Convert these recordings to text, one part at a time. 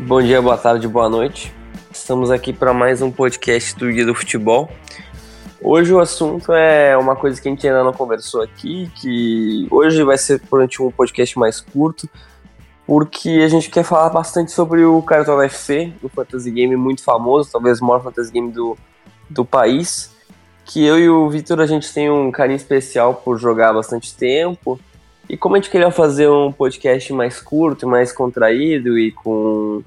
Bom dia, boa tarde, boa noite. Estamos aqui para mais um podcast do Guia do Futebol. Hoje o assunto é uma coisa que a gente ainda não conversou aqui, que hoje vai ser durante um podcast mais curto, porque a gente quer falar bastante sobre o Cartola FC, um fantasy game muito famoso, talvez o maior fantasy game do, do país, que eu e o Vitor a gente tem um carinho especial por jogar há bastante tempo, e como a gente queria fazer um podcast mais curto, mais contraído e com,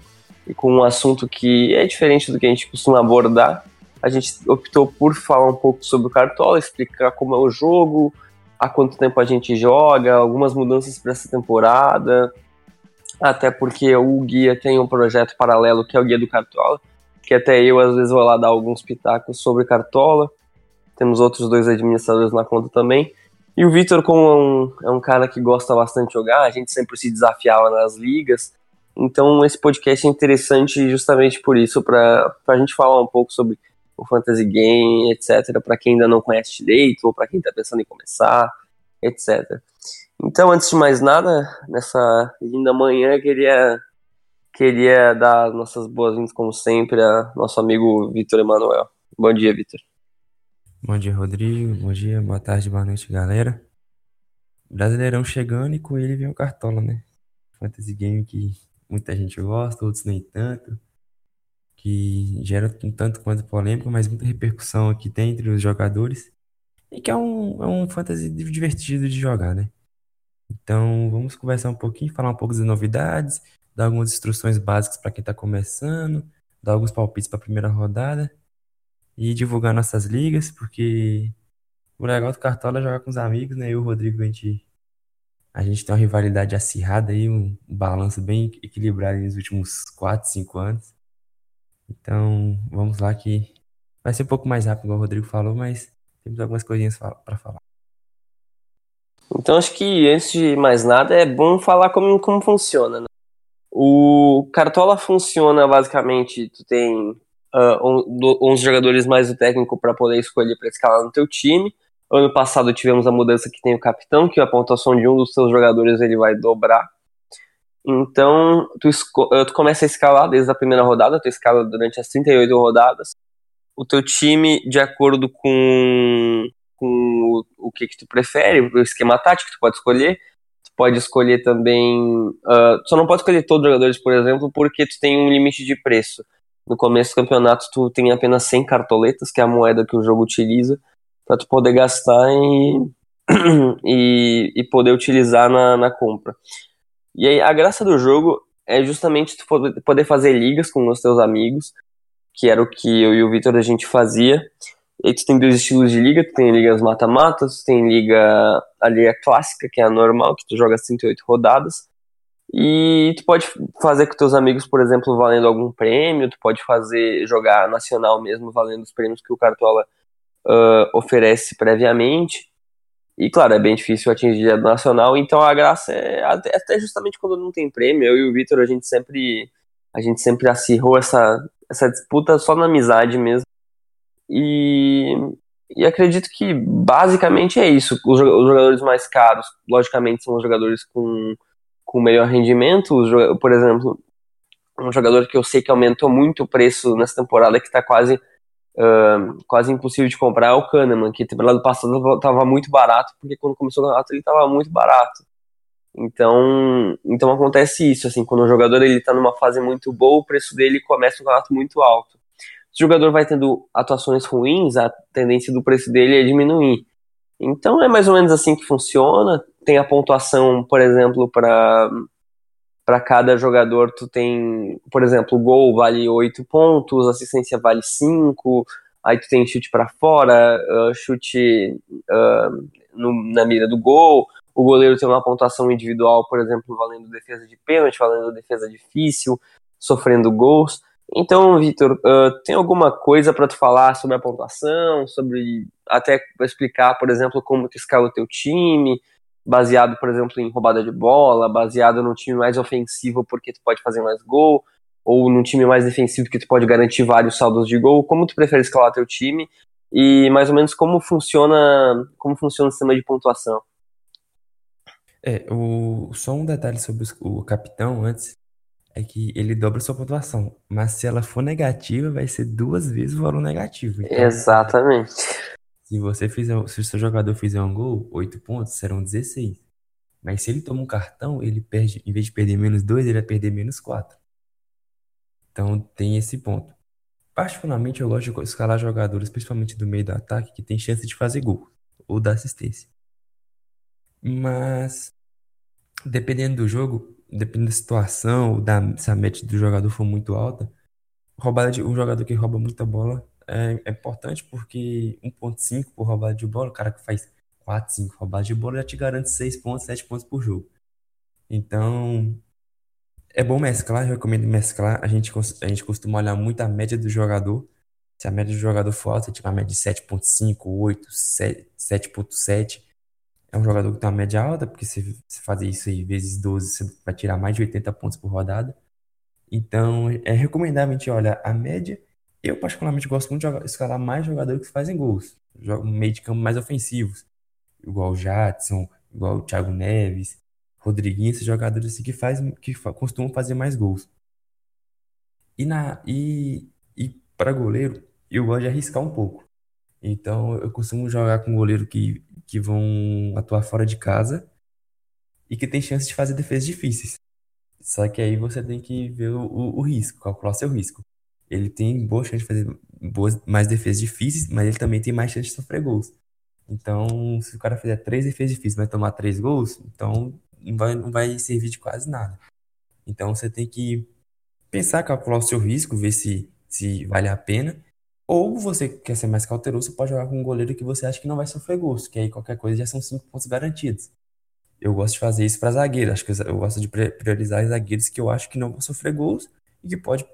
e com um assunto que é diferente do que a gente costuma abordar, a gente optou por falar um pouco sobre o Cartola, explicar como é o jogo, há quanto tempo a gente joga, algumas mudanças para essa temporada, até porque o guia tem um projeto paralelo que é o Guia do Cartola, que até eu às vezes vou lá dar alguns pitacos sobre Cartola. Temos outros dois administradores na conta também. E o Vitor, como é um, é um cara que gosta bastante de jogar, a gente sempre se desafiava nas ligas. Então, esse podcast é interessante justamente por isso, para a gente falar um pouco sobre o fantasy game, etc., para quem ainda não conhece direito, ou para quem está pensando em começar, etc. Então, antes de mais nada, nessa linda manhã, queria queria dar nossas boas-vindas, como sempre, a nosso amigo Vitor Emanuel. Bom dia, Vitor. Bom dia, Rodrigo. Bom dia, boa tarde, boa noite, galera. Brasileirão chegando e com ele vem o Cartola, né? Fantasy game que muita gente gosta, outros nem tanto. Que gera um tanto quanto polêmica, mas muita repercussão aqui tem entre os jogadores. E que é um, é um fantasy divertido de jogar, né? Então vamos conversar um pouquinho, falar um pouco das novidades, dar algumas instruções básicas para quem está começando, dar alguns palpites para a primeira rodada e divulgar nossas ligas, porque o legal do Cartola é jogar com os amigos, né? Eu e o Rodrigo, a gente, a gente tem uma rivalidade acirrada aí, um balanço bem equilibrado nos últimos 4, 5 anos. Então, vamos lá que vai ser um pouco mais rápido, igual o Rodrigo falou, mas temos algumas coisinhas para falar. Então, acho que antes de mais nada é bom falar como, como funciona. Né? O Cartola funciona basicamente, tu tem uh, 11 jogadores mais o técnico para poder escolher para escalar no teu time. Ano passado tivemos a mudança que tem o capitão, que a pontuação de um dos seus jogadores ele vai dobrar. Então, tu, ah, tu começa a escalar desde a primeira rodada, tu escala durante as 38 rodadas. O teu time, de acordo com, com o, o que, que tu prefere, o esquema tático que tu pode escolher. Tu pode escolher também. Uh, só não pode escolher todos os jogadores, por exemplo, porque tu tem um limite de preço no começo do campeonato tu tem apenas 100 cartoletas, que é a moeda que o jogo utiliza, para tu poder gastar e, e, e, poder utilizar na, na compra. E aí a graça do jogo é justamente tu poder fazer ligas com os teus amigos, que era o que eu e o Vitor a gente fazia. E tu tem dois estilos de liga, tu tem ligas mata-matas, tu tem liga, a liga clássica, que é a normal, que tu joga 108 rodadas, e tu pode fazer com teus amigos, por exemplo, valendo algum prêmio, tu pode fazer jogar nacional mesmo, valendo os prêmios que o Cartola uh, oferece previamente. E claro, é bem difícil atingir a nacional, então a graça é até, até justamente quando não tem prêmio, eu e o Vitor a gente sempre a gente sempre acirrou essa, essa disputa só na amizade mesmo. E, e acredito que basicamente é isso. Os, os jogadores mais caros, logicamente, são os jogadores com com melhor rendimento. Por exemplo, um jogador que eu sei que aumentou muito o preço nessa temporada, que está quase, uh, quase impossível de comprar, é o Kahneman, que temporada passada estava muito barato, porque quando começou o campeonato ele estava muito barato. Então, então acontece isso, assim, quando o jogador ele está numa fase muito boa, o preço dele começa um campeonato muito alto. Se o jogador vai tendo atuações ruins, a tendência do preço dele é diminuir. Então é mais ou menos assim que funciona. Tem a pontuação, por exemplo, para para cada jogador tu tem, por exemplo, gol vale 8 pontos, assistência vale 5, aí tu tem chute para fora, uh, chute uh, no, na mira do gol, o goleiro tem uma pontuação individual, por exemplo, valendo defesa de pênalti, valendo defesa difícil, sofrendo gols. Então, Vitor, uh, tem alguma coisa para tu falar sobre a pontuação, sobre até explicar, por exemplo, como tu escala o teu time, baseado, por exemplo, em roubada de bola, baseado num time mais ofensivo porque tu pode fazer mais gol, ou num time mais defensivo que tu pode garantir vários saldos de gol, como tu prefere escalar teu time e mais ou menos como funciona, como funciona o sistema de pontuação. É, o, só um detalhe sobre o capitão antes, é que ele dobra sua pontuação. Mas se ela for negativa, vai ser duas vezes o valor negativo. Então, Exatamente. Se você fizer, se o seu jogador fizer um gol, 8 pontos serão 16. Mas se ele toma um cartão, ele perde, em vez de perder menos 2, ele vai perder menos 4. Então tem esse ponto. Particularmente eu gosto de escalar jogadores, principalmente do meio do ataque, que tem chance de fazer gol ou dar assistência. Mas dependendo do jogo, dependendo da situação, da, se a média do jogador for muito alta, roubada de, um jogador que rouba muita bola é, é importante porque 1.5 por roubada de bola, o cara que faz 4, 5 roubadas de bola já te garante 6 pontos, 7 pontos por jogo. Então, é bom mesclar, eu recomendo mesclar. A gente, a gente costuma olhar muito a média do jogador. Se a média do jogador for alta, tipo a média de 7.5, 8, 7.7, é um jogador que tem uma média alta, porque se você fazer isso aí vezes 12, você vai tirar mais de 80 pontos por rodada. Então, é recomendável a gente olhar a média. Eu, particularmente, gosto muito de escalar mais jogadores que fazem gols. Meio de campo mais ofensivos. Igual o Jadson, igual o Thiago Neves, Rodriguinho, esses jogadores assim que, faz, que costumam fazer mais gols. E, na, e, e para goleiro, eu gosto de arriscar um pouco. Então, eu costumo jogar com goleiro que que vão atuar fora de casa e que tem chance de fazer defesas difíceis. Só que aí você tem que ver o, o, o risco, calcular seu risco. Ele tem boa chance de fazer boas, mais defesas difíceis, mas ele também tem mais chance de sofrer gols. Então, se o cara fizer três defesas difíceis vai tomar três gols, então não vai, não vai servir de quase nada. Então você tem que pensar, calcular o seu risco, ver se, se vale a pena ou você quer ser mais cauteloso, pode jogar com um goleiro que você acha que não vai sofrer gols, que aí qualquer coisa já são cinco pontos garantidos. Eu gosto de fazer isso para zagueiro. Acho que eu gosto de priorizar zagueiros que eu acho que não vão sofrer gols e que pode,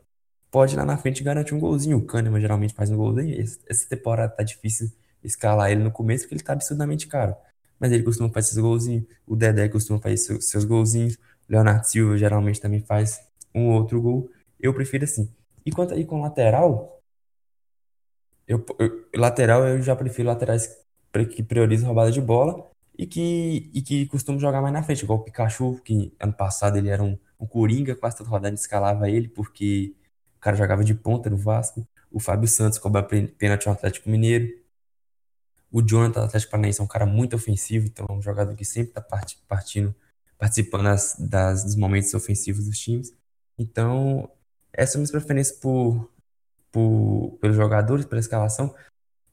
pode lá na frente garantir um golzinho. O Kahneman geralmente faz um golzinho. Essa temporada tá difícil escalar ele no começo porque ele tá absurdamente caro. Mas ele costuma fazer esses golzinhos. O Dedé costuma fazer seus, seus golzinhos. Leonardo Silva geralmente também faz um outro gol. Eu prefiro assim. E quanto aí com lateral, eu, eu, lateral, eu já prefiro laterais que priorizam roubada de bola e que, e que costumam jogar mais na frente, igual o Pikachu, que ano passado ele era um, um Coringa, quase toda rodada escalava ele, porque o cara jogava de ponta no Vasco. O Fábio Santos cobra pênalti no Atlético Mineiro. O Jonathan Atlético Paranaense é um cara muito ofensivo, então é um jogador que sempre está partindo, participando das, das, dos momentos ofensivos dos times. Então, essas são minhas preferências por por, pelos jogadores, pela escalação.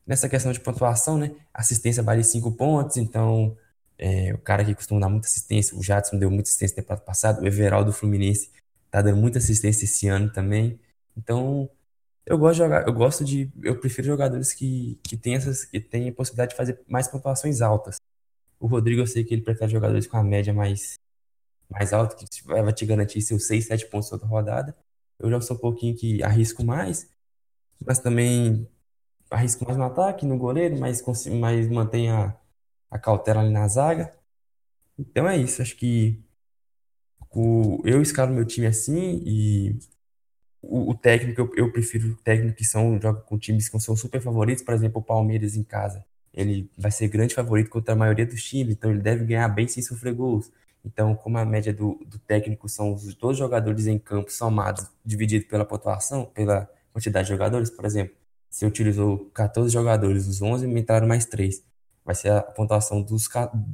Nessa questão de pontuação, né? Assistência vale 5 pontos, então é, o cara que costuma dar muita assistência, o Jadson deu muita assistência no temporada passada, o Everaldo do Fluminense tá dando muita assistência esse ano também. Então, eu gosto de jogar, eu gosto de, eu prefiro jogadores que, que têm essas, que têm a possibilidade de fazer mais pontuações altas. O Rodrigo, eu sei que ele prefere jogadores com a média mais, mais alta, que vai te garantir seus 6, 7 pontos toda rodada. Eu já sou um pouquinho que arrisco mais, mas também arrisca mais no ataque, no goleiro, mas, mas mantém a, a cautela ali na zaga. Então é isso, acho que o, eu escalo meu time assim e o, o técnico, eu, eu, prefiro técnicos que são, jogam com times que são super favoritos, por exemplo, o Palmeiras em casa. Ele vai ser grande favorito contra a maioria dos times, então ele deve ganhar bem sem sofrer gols. Então, como a média do, do técnico são os dois jogadores em campo somados, dividido pela pontuação, pela quantidade de jogadores, por exemplo, se utilizou 14 jogadores, os 11 entraram mais 3. Vai ser a pontuação dos,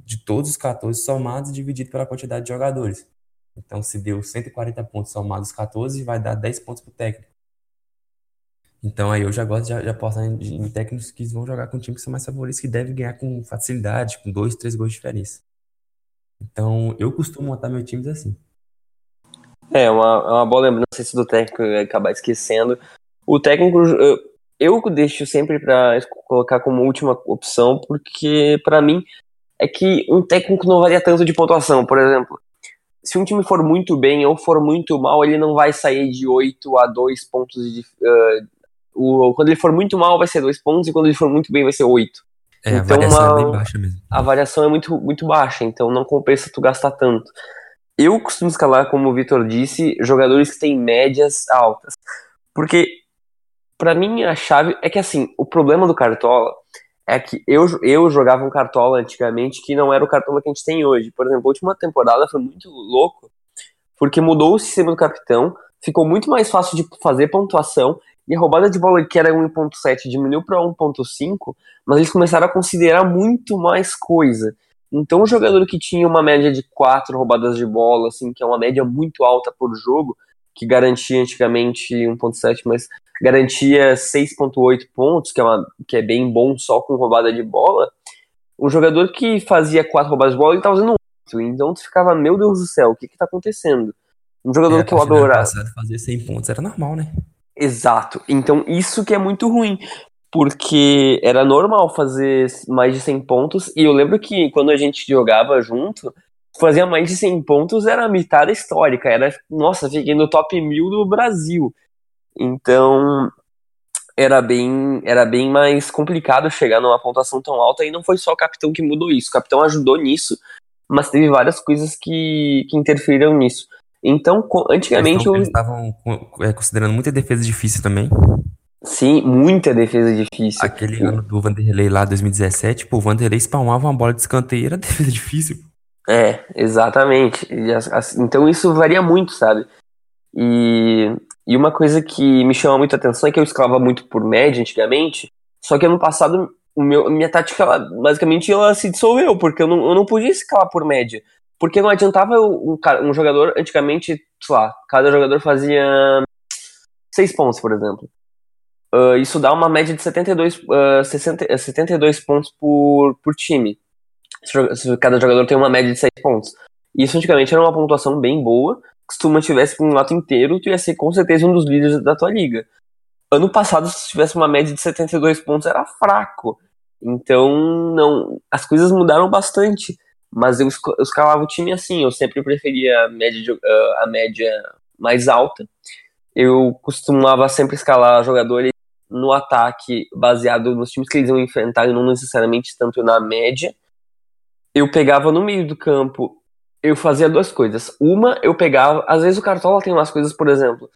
de todos os 14 somados dividido pela quantidade de jogadores. Então, se deu 140 pontos somados 14, vai dar 10 pontos para o técnico. Então, aí eu já gosto de, de apostar em, em, técnicos que vão jogar com times que são mais favoritos, que devem ganhar com facilidade, com dois, três gols de diferença. Então, eu costumo montar meus times assim. É, uma, é uma boa lembrança do técnico acabar esquecendo. O técnico, eu deixo sempre para colocar como última opção, porque para mim é que um técnico não varia tanto de pontuação. Por exemplo, se um time for muito bem ou for muito mal, ele não vai sair de 8 a 2 pontos de. Uh, o, quando ele for muito mal, vai ser 2 pontos, e quando ele for muito bem, vai ser 8. É, então, a variação uma, é bem baixa mesmo. A variação é muito, muito baixa, então não compensa tu gastar tanto. Eu costumo escalar, como o Vitor disse, jogadores que têm médias altas. Porque para mim a chave é que assim, o problema do Cartola é que eu, eu jogava um Cartola antigamente que não era o Cartola que a gente tem hoje. Por exemplo, a última temporada foi muito louco. porque mudou o sistema do capitão, ficou muito mais fácil de fazer pontuação, e a roubada de bola que era 1.7 diminuiu para 1.5, mas eles começaram a considerar muito mais coisa. Então, o jogador que tinha uma média de 4 roubadas de bola, assim, que é uma média muito alta por jogo, que garantia antigamente 1.7, mas garantia 6.8 pontos, que é, uma, que é bem bom só com roubada de bola, um jogador que fazia 4 roubadas de bola, ele estava fazendo 8. Então, tu ficava, meu Deus do céu, o que está acontecendo? Um jogador é, que eu adorava. fazer 100 pontos era normal, né? Exato. Então, isso que é muito ruim. Porque era normal fazer mais de 100 pontos. E eu lembro que quando a gente jogava junto, fazer mais de 100 pontos era a mitada histórica. Era, nossa, fiquei no top 1000 do Brasil. Então, era bem, era bem mais complicado chegar numa pontuação tão alta. E não foi só o capitão que mudou isso. O capitão ajudou nisso, mas teve várias coisas que, que interferiram nisso. Então, antigamente. Eles estavam é, considerando muita defesa difícil também. Sim, muita defesa difícil. Aquele ano do Vanderlei lá, 2017, pô, o Vanderlei spalmava uma bola de escanteio, era defesa difícil. É, exatamente. Então isso varia muito, sabe? E, e uma coisa que me chama muito a atenção é que eu escalava muito por média antigamente, só que ano passado o meu, minha tática, ela, basicamente, ela se dissolveu, porque eu não, eu não podia escalar por média. Porque não adiantava um, um jogador, antigamente, sei lá, cada jogador fazia seis pontos, por exemplo. Uh, isso dá uma média de 72, uh, 60, 72 pontos por, por time. Se cada jogador tem uma média de 6 pontos. Isso antigamente era uma pontuação bem boa. Se tu mantivesse um lote inteiro, tu ia ser com certeza um dos líderes da tua liga. Ano passado, se tivesse uma média de 72 pontos, era fraco. Então, não, as coisas mudaram bastante. Mas eu, eu escalava o time assim, eu sempre preferia a média, uh, a média mais alta. Eu costumava sempre escalar jogadores no ataque baseado nos times que eles iam enfrentar e não necessariamente tanto na média. Eu pegava no meio do campo, eu fazia duas coisas. Uma, eu pegava, às vezes o Cartola tem umas coisas, por exemplo,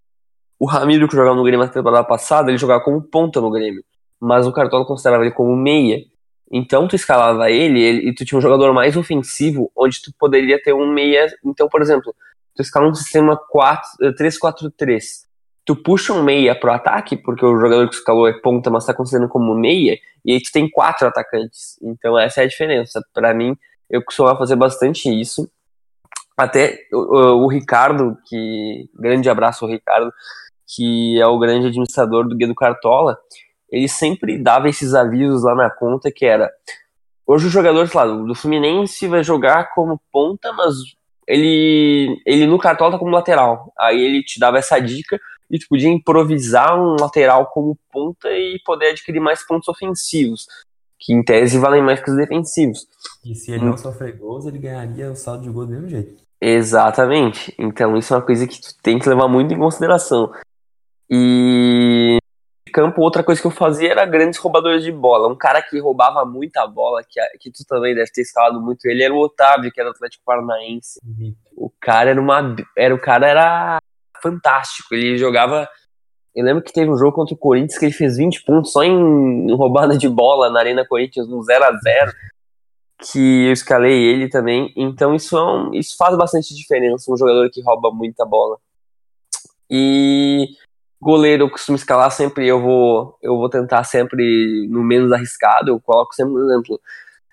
o Ramiro que jogava no Grêmio na temporada passada, ele jogava como ponta no Grêmio, mas o Cartola considerava ele como meia. Então tu escalava ele, ele, e tu tinha um jogador mais ofensivo, onde tu poderia ter um meia. Então, por exemplo, tu escala um sistema 3-4-3. Tu puxa um meia pro ataque, porque o jogador que escalou é ponta, mas tá considerando como meia, e aí tu tem quatro atacantes. Então essa é a diferença. para mim, eu costumava fazer bastante isso. Até o, o, Ricardo, que. Grande abraço ao Ricardo, que é o grande administrador do Guia do Cartola ele sempre dava esses avisos lá na conta que era hoje o jogador lá, do Fluminense vai jogar como ponta, mas ele ele no cartola tá como lateral. Aí ele te dava essa dica e tu podia improvisar um lateral como ponta e poder adquirir mais pontos ofensivos, que em tese valem mais que os defensivos. E se ele não sofrer gols, ele ganharia o saldo de gol do mesmo jeito. Exatamente. Então isso é uma coisa que tu tem que levar muito em consideração. E campo, outra coisa que eu fazia era grandes roubadores de bola. Um cara que roubava muita bola, que, que tu também deve ter escalado muito ele, era o Otávio, que era do Atlético Paranaense. Uhum. O cara era uma. Era, o cara era fantástico. Ele jogava. Eu lembro que teve um jogo contra o Corinthians que ele fez 20 pontos só em, roubada de bola na Arena Corinthians, no 0 a 0 que eu escalei ele também. Então isso, é um, isso faz bastante diferença, um jogador que rouba muita bola. E Goleiro eu costumo escalar sempre, eu vou, eu vou tentar sempre no menos arriscado, eu coloco sempre, por exemplo,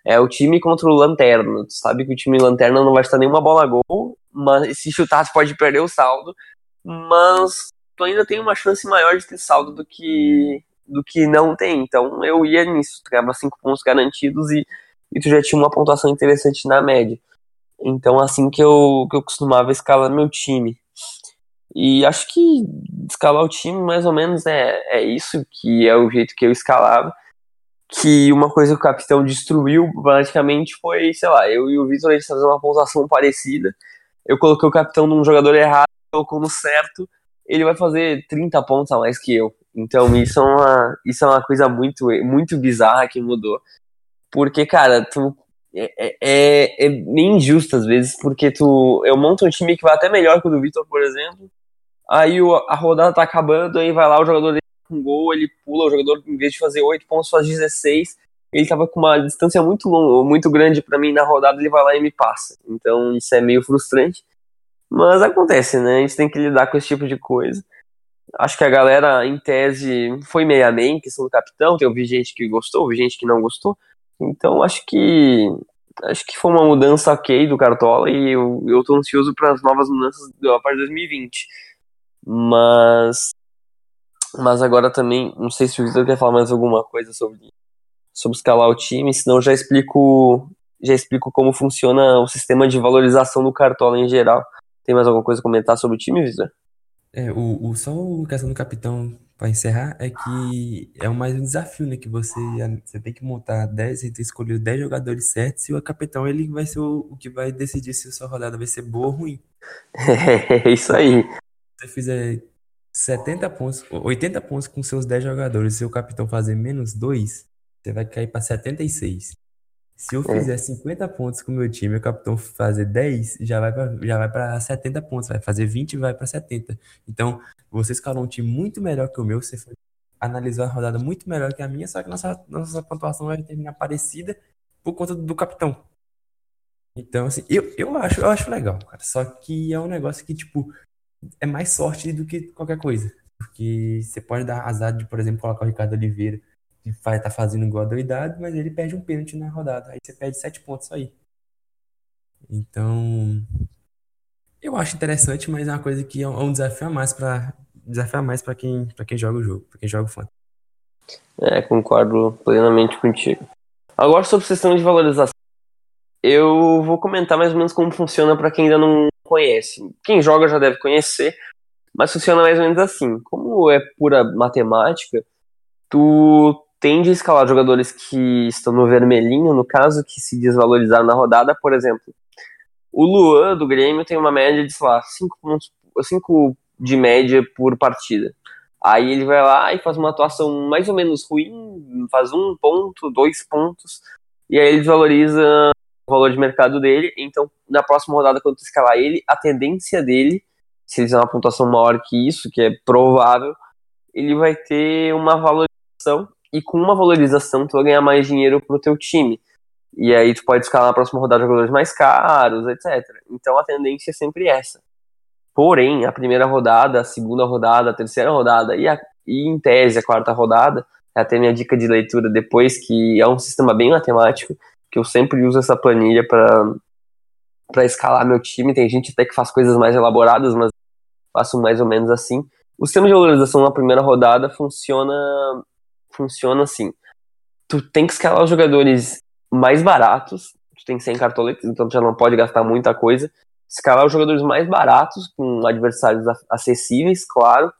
é o time contra o Lanterna. Tu sabe que o time Lanterna não vai estar nenhuma bola a gol, mas se chutar tu pode perder o saldo, mas tu ainda tem uma chance maior de ter saldo do que do que não tem. Então eu ia nisso, tu ganhava 5 pontos garantidos e, e tu já tinha uma pontuação interessante na média. Então assim que eu, que eu costumava escalar meu time. E acho que escalar o time mais ou menos é, é isso, que é o jeito que eu escalava. Que uma coisa que o capitão destruiu praticamente foi, sei lá, eu e o Vitor a gente fazer uma pontuação parecida. Eu coloquei o capitão num jogador errado, colocou no certo, ele vai fazer 30 pontos a mais que eu. Então isso é uma, isso é uma coisa muito, muito bizarra que mudou. Porque, cara, tu é, é, é, é meio injusto às vezes, porque tu. Eu monto um time que vai até melhor que o do Vitor, por exemplo, aí o, a rodada tá acabando, aí vai lá o jogador dele com gol, ele pula, o jogador em vez de fazer 8 pontos faz 16, ele tava com uma distância muito longa, muito grande para mim na rodada, ele vai lá e me passa. Então isso é meio frustrante. Mas acontece, né? A gente tem que lidar com esse tipo de coisa. Acho que a galera, em tese, foi meio a meio em questão do capitão. Tem ouvi gente que gostou, ouvi gente que não gostou. Então acho que acho que foi uma mudança ok do Cartola e eu, eu tô ansioso para as novas mudanças a partir de 2020. Mas mas agora também, não sei se o Victor quer falar mais alguma coisa sobre sobre escalar o time, senão já explico já explico como funciona o sistema de valorização do Cartola em geral. Tem mais alguma coisa a comentar sobre o time, Victor? É, o, o, só a questão do capitão, para encerrar, é que é mais um desafio, né? Que você, você tem que montar 10, você tem que escolher 10 jogadores certos e o capitão ele vai ser o, o que vai decidir se a sua rodada vai ser boa ou ruim. É isso aí. Se você fizer 70 pontos, 80 pontos com seus 10 jogadores, se o capitão fazer menos 2, você vai cair para 76. Se eu é. fizer 50 pontos com o meu time o capitão fazer 10, já vai pra, já vai para 70 pontos. Vai fazer 20 e vai para 70. Então, você escalou um time muito melhor que o meu, você foi, analisou a rodada muito melhor que a minha, só que nossa, nossa pontuação vai terminar parecida por conta do, do capitão. Então, assim, eu, eu, acho, eu acho legal, cara. Só que é um negócio que, tipo, é mais sorte do que qualquer coisa. Porque você pode dar azar de, por exemplo, colocar o Ricardo Oliveira que vai tá fazendo igual a doidado, mas ele perde um pênalti na rodada. Aí você perde sete pontos aí. Então, eu acho interessante, mas é uma coisa que é um é desafio a mais para desafio a mais para quem para quem joga o jogo, para quem joga o fantasy. É, concordo plenamente contigo. Agora sobre o sistema de valorização, eu vou comentar mais ou menos como funciona para quem ainda não conhece. Quem joga já deve conhecer, mas funciona mais ou menos assim. Como é pura matemática, tu tende a escalar jogadores que estão no vermelhinho, no caso, que se desvalorizaram na rodada, por exemplo. O Luan do Grêmio tem uma média de, sei lá, 5 pontos, 5 de média por partida. Aí ele vai lá e faz uma atuação mais ou menos ruim, faz um ponto, dois pontos, e aí ele desvaloriza o valor de mercado dele. Então, na próxima rodada, quando tu escalar ele, a tendência dele, se ele fizer uma pontuação maior que isso, que é provável, ele vai ter uma valorização e com uma valorização tu vai ganhar mais dinheiro pro teu time. E aí tu pode escalar na próxima rodada jogadores mais caros, etc. Então a tendência é sempre essa. Porém, a primeira rodada, a segunda rodada, a terceira rodada e, a, e em tese a quarta rodada, é até minha dica de leitura depois, que é um sistema bem matemático, que eu sempre uso essa planilha para para escalar meu time. Tem gente até que faz coisas mais elaboradas, mas faço mais ou menos assim. O sistema de valorização na primeira rodada funciona funciona assim. Tu tem que escalar os jogadores mais baratos, tu tem 100 cartoletas, então tu já não pode gastar muita coisa. Escalar os jogadores mais baratos, com adversários acessíveis, claro.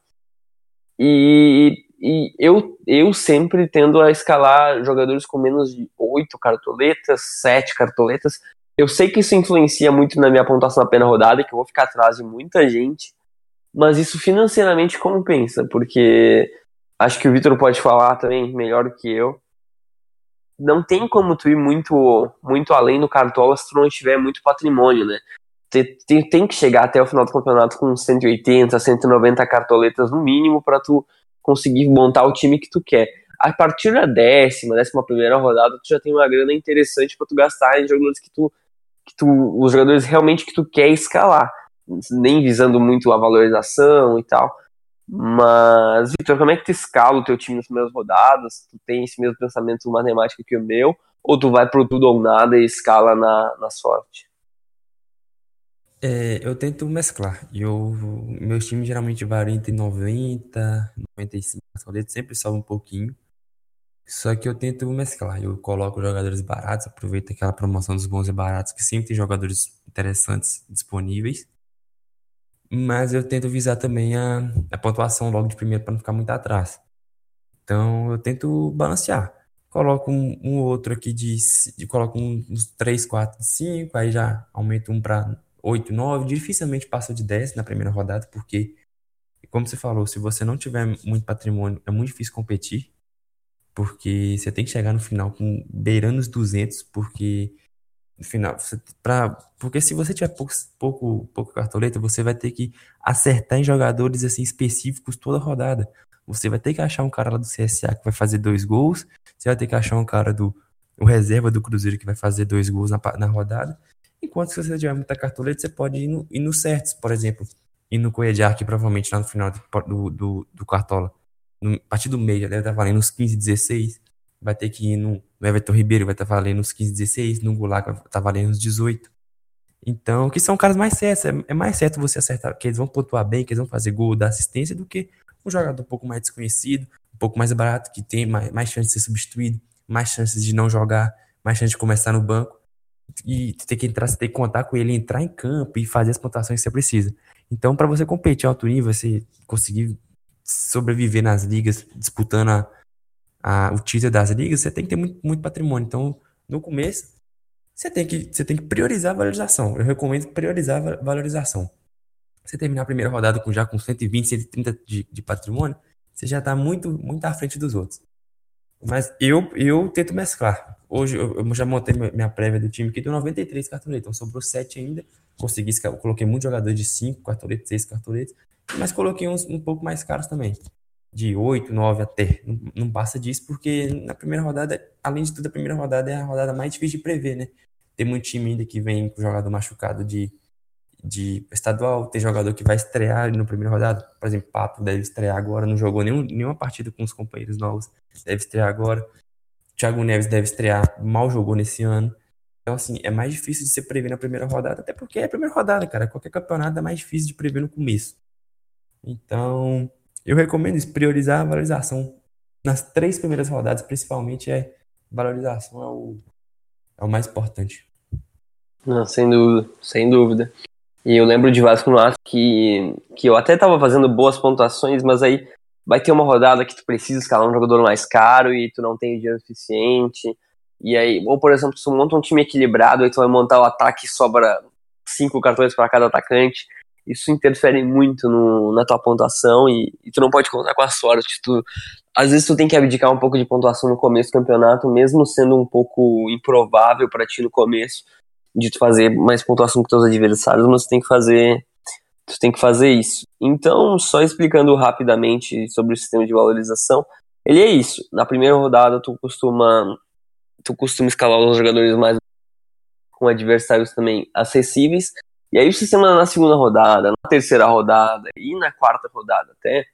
E, e eu, eu sempre tendo a escalar jogadores com menos de 8 cartoletas, 7 cartoletas. Eu sei que isso influencia muito na minha pontuação na pena rodada, que eu vou ficar atrás de muita gente. Mas isso financeiramente compensa, porque acho que o Vitor pode falar também melhor do que eu. Não tem como tu ir muito, muito além do Cartola se tu não tiver muito patrimônio, né? Tem, tem, tem que chegar até o final do campeonato com 180, 190 cartoletas no mínimo para tu conseguir montar o time que tu quer. A partir da décima, décima primeira rodada, tu já tem uma grana interessante para tu gastar em jogadores que tu, que tu, os jogadores realmente que tu quer escalar, nem visando muito a valorização e tal. Mas, Vitor, como é que tu escala o teu time nas primeiras rodadas? Tu tem esse mesmo pensamento matemático que o meu? Ou tu vai pro tudo ou nada e escala na, na sorte? É, eu tento mesclar. Eu, meus times geralmente variam entre 90, 95 sempre sobe um pouquinho. Só que eu tento mesclar. Eu coloco jogadores baratos, aproveito aquela promoção dos bons e baratos, que sempre tem jogadores interessantes disponíveis mas eu tento visar também a, a pontuação logo de primeiro para não ficar muito atrás. Então eu tento balancear. Coloco um, um outro aqui de, de coloco uns 3, 4, 5, aí já aumento um para 8, 9. Dificilmente passa de 10 na primeira rodada, porque, como você falou, se você não tiver muito patrimônio, é muito difícil competir, porque você tem que chegar no final com beirando os 200, porque final. Você, pra, porque se você tiver pouco, pouco, pouco cartoleta, você vai ter que acertar em jogadores assim específicos toda rodada. Você vai ter que achar um cara lá do CSA que vai fazer dois gols. Você vai ter que achar um cara do o reserva do Cruzeiro que vai fazer dois gols na, na rodada. Enquanto se você tiver muita cartoleta, você pode ir no, ir no certos, por exemplo. Ir no Correia de Arque, provavelmente lá no final do, do, do Cartola. No, a partir do meio, deve estar valendo uns 15, 16. Vai ter que ir no, no Everton Ribeiro, vai estar valendo uns 15, 16. No Goulart vai estar valendo uns 18. Então, que são caras mais certos. É, é, mais certo você acertar, que eles vão pontuar bem, que eles vão fazer gol, dar assistência, do que um jogador um pouco mais desconhecido, um pouco mais barato, que tem mais, mais chance de ser substituído, mais chances de não jogar, mais chance de começar no banco. E ter que entrar, tem que contar com ele, entrar em campo e fazer as pontuações que você precisa. Então, para você competir alto nível, você conseguir sobreviver nas ligas, disputando a, a, o título das ligas, você tem que ter muito, muito patrimônio. Então, no começo, você tem que, você tem que priorizar a valorização. Eu recomendo priorizar a valorização. Você terminar a primeira rodada com já com 120, 130 de, de patrimônio, você já está muito, muito à frente dos outros. Mas eu, eu tento mesclar. Hoje eu, já montei minha prévia do time que deu 93 cartoletas, então sobrou 7 ainda. Consegui, coloquei muitos jogadores de 5 cartoletas, 6 cartoletas, mas coloquei uns um pouco mais caros também. De 8, 9 até. Não, não passa disso, porque na primeira rodada, além de tudo, a primeira rodada é a rodada mais difícil de prever, né? Tem muito time ainda que vem com jogador machucado de, de estadual, tem jogador que vai estrear no primeira rodada. Por exemplo, Pato deve estrear agora, não jogou nenhum, nenhuma partida com os companheiros novos, deve estrear agora. Thiago Neves deve estrear, mal jogou nesse ano. Então, assim, é mais difícil de se prever na primeira rodada, até porque é a primeira rodada, cara. Qualquer campeonato é mais difícil de prever no começo. Então, eu recomendo isso, priorizar a valorização. Nas três primeiras rodadas, principalmente, é valorização é o, é o mais importante. Não, sem dúvida, sem dúvida. E eu lembro de Vasco no Aço que, que eu até estava fazendo boas pontuações, mas aí vai ter uma rodada que tu precisa escalar um jogador mais caro e tu não tem dinheiro suficiente. E aí, ou por exemplo, tu monta um time equilibrado, aí tu vai montar o ataque e sobra cinco cartões para cada atacante. Isso interfere muito no, na tua pontuação e, e, tu não pode contar com a sorte. Tu, às vezes tu tem que abdicar um pouco de pontuação no começo do campeonato, mesmo sendo um pouco improvável para ti no começo de tu fazer mais pontuação que teus adversários, mas tu tem que fazer tu tem que fazer isso. Então, só explicando rapidamente sobre o sistema de valorização, ele é isso. Na primeira rodada tu costuma tu costuma escalar os jogadores mais com adversários também acessíveis. E aí o sistema na segunda rodada, na terceira rodada e na quarta rodada até,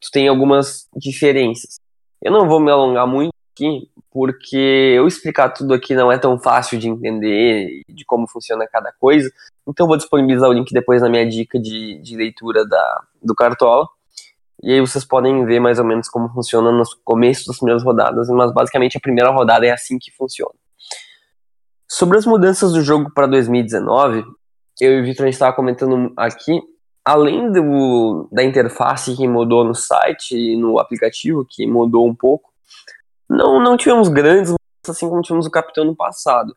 tu tem algumas diferenças. Eu não vou me alongar muito aqui, porque eu explicar tudo aqui não é tão fácil de entender de como funciona cada coisa. Então vou disponibilizar o link depois na minha dica de, de leitura da, do Cartola. E aí vocês podem ver mais ou menos como funciona no começo das primeiras rodadas, mas basicamente a primeira rodada é assim que funciona. Sobre as mudanças do jogo para 2019, eu e o Vitor a gente estava comentando aqui, além do, da interface que mudou no site e no aplicativo, que mudou um pouco, não, não tivemos grandes assim como tivemos o Capitão no passado.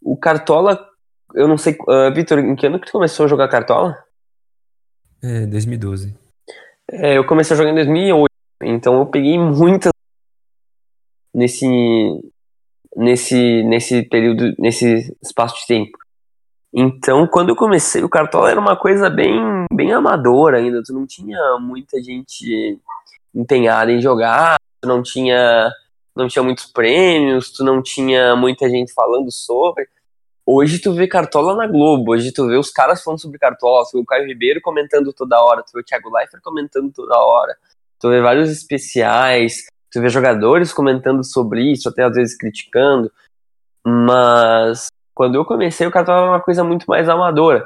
O Cartola, eu não sei, uh, Vitor, em que ano que tu começou a jogar Cartola? É, 2012. É, eu comecei a jogar em 2008, então eu peguei muitas nesse nesse nesse período, nesse espaço de tempo. Então, quando eu comecei, o Cartola era uma coisa bem bem amadora ainda, tu não tinha muita gente empenhada em jogar, tu não tinha não tinha muitos prêmios, tu não tinha muita gente falando sobre. Hoje tu vê Cartola na Globo, hoje tu vê os caras falando sobre Cartola, tu vê o Caio Ribeiro comentando toda hora, tu vê o Thiago Leifert comentando toda hora, tu vê vários especiais, tu vê jogadores comentando sobre isso, até às vezes criticando, mas quando eu comecei o Cartola era uma coisa muito mais amadora.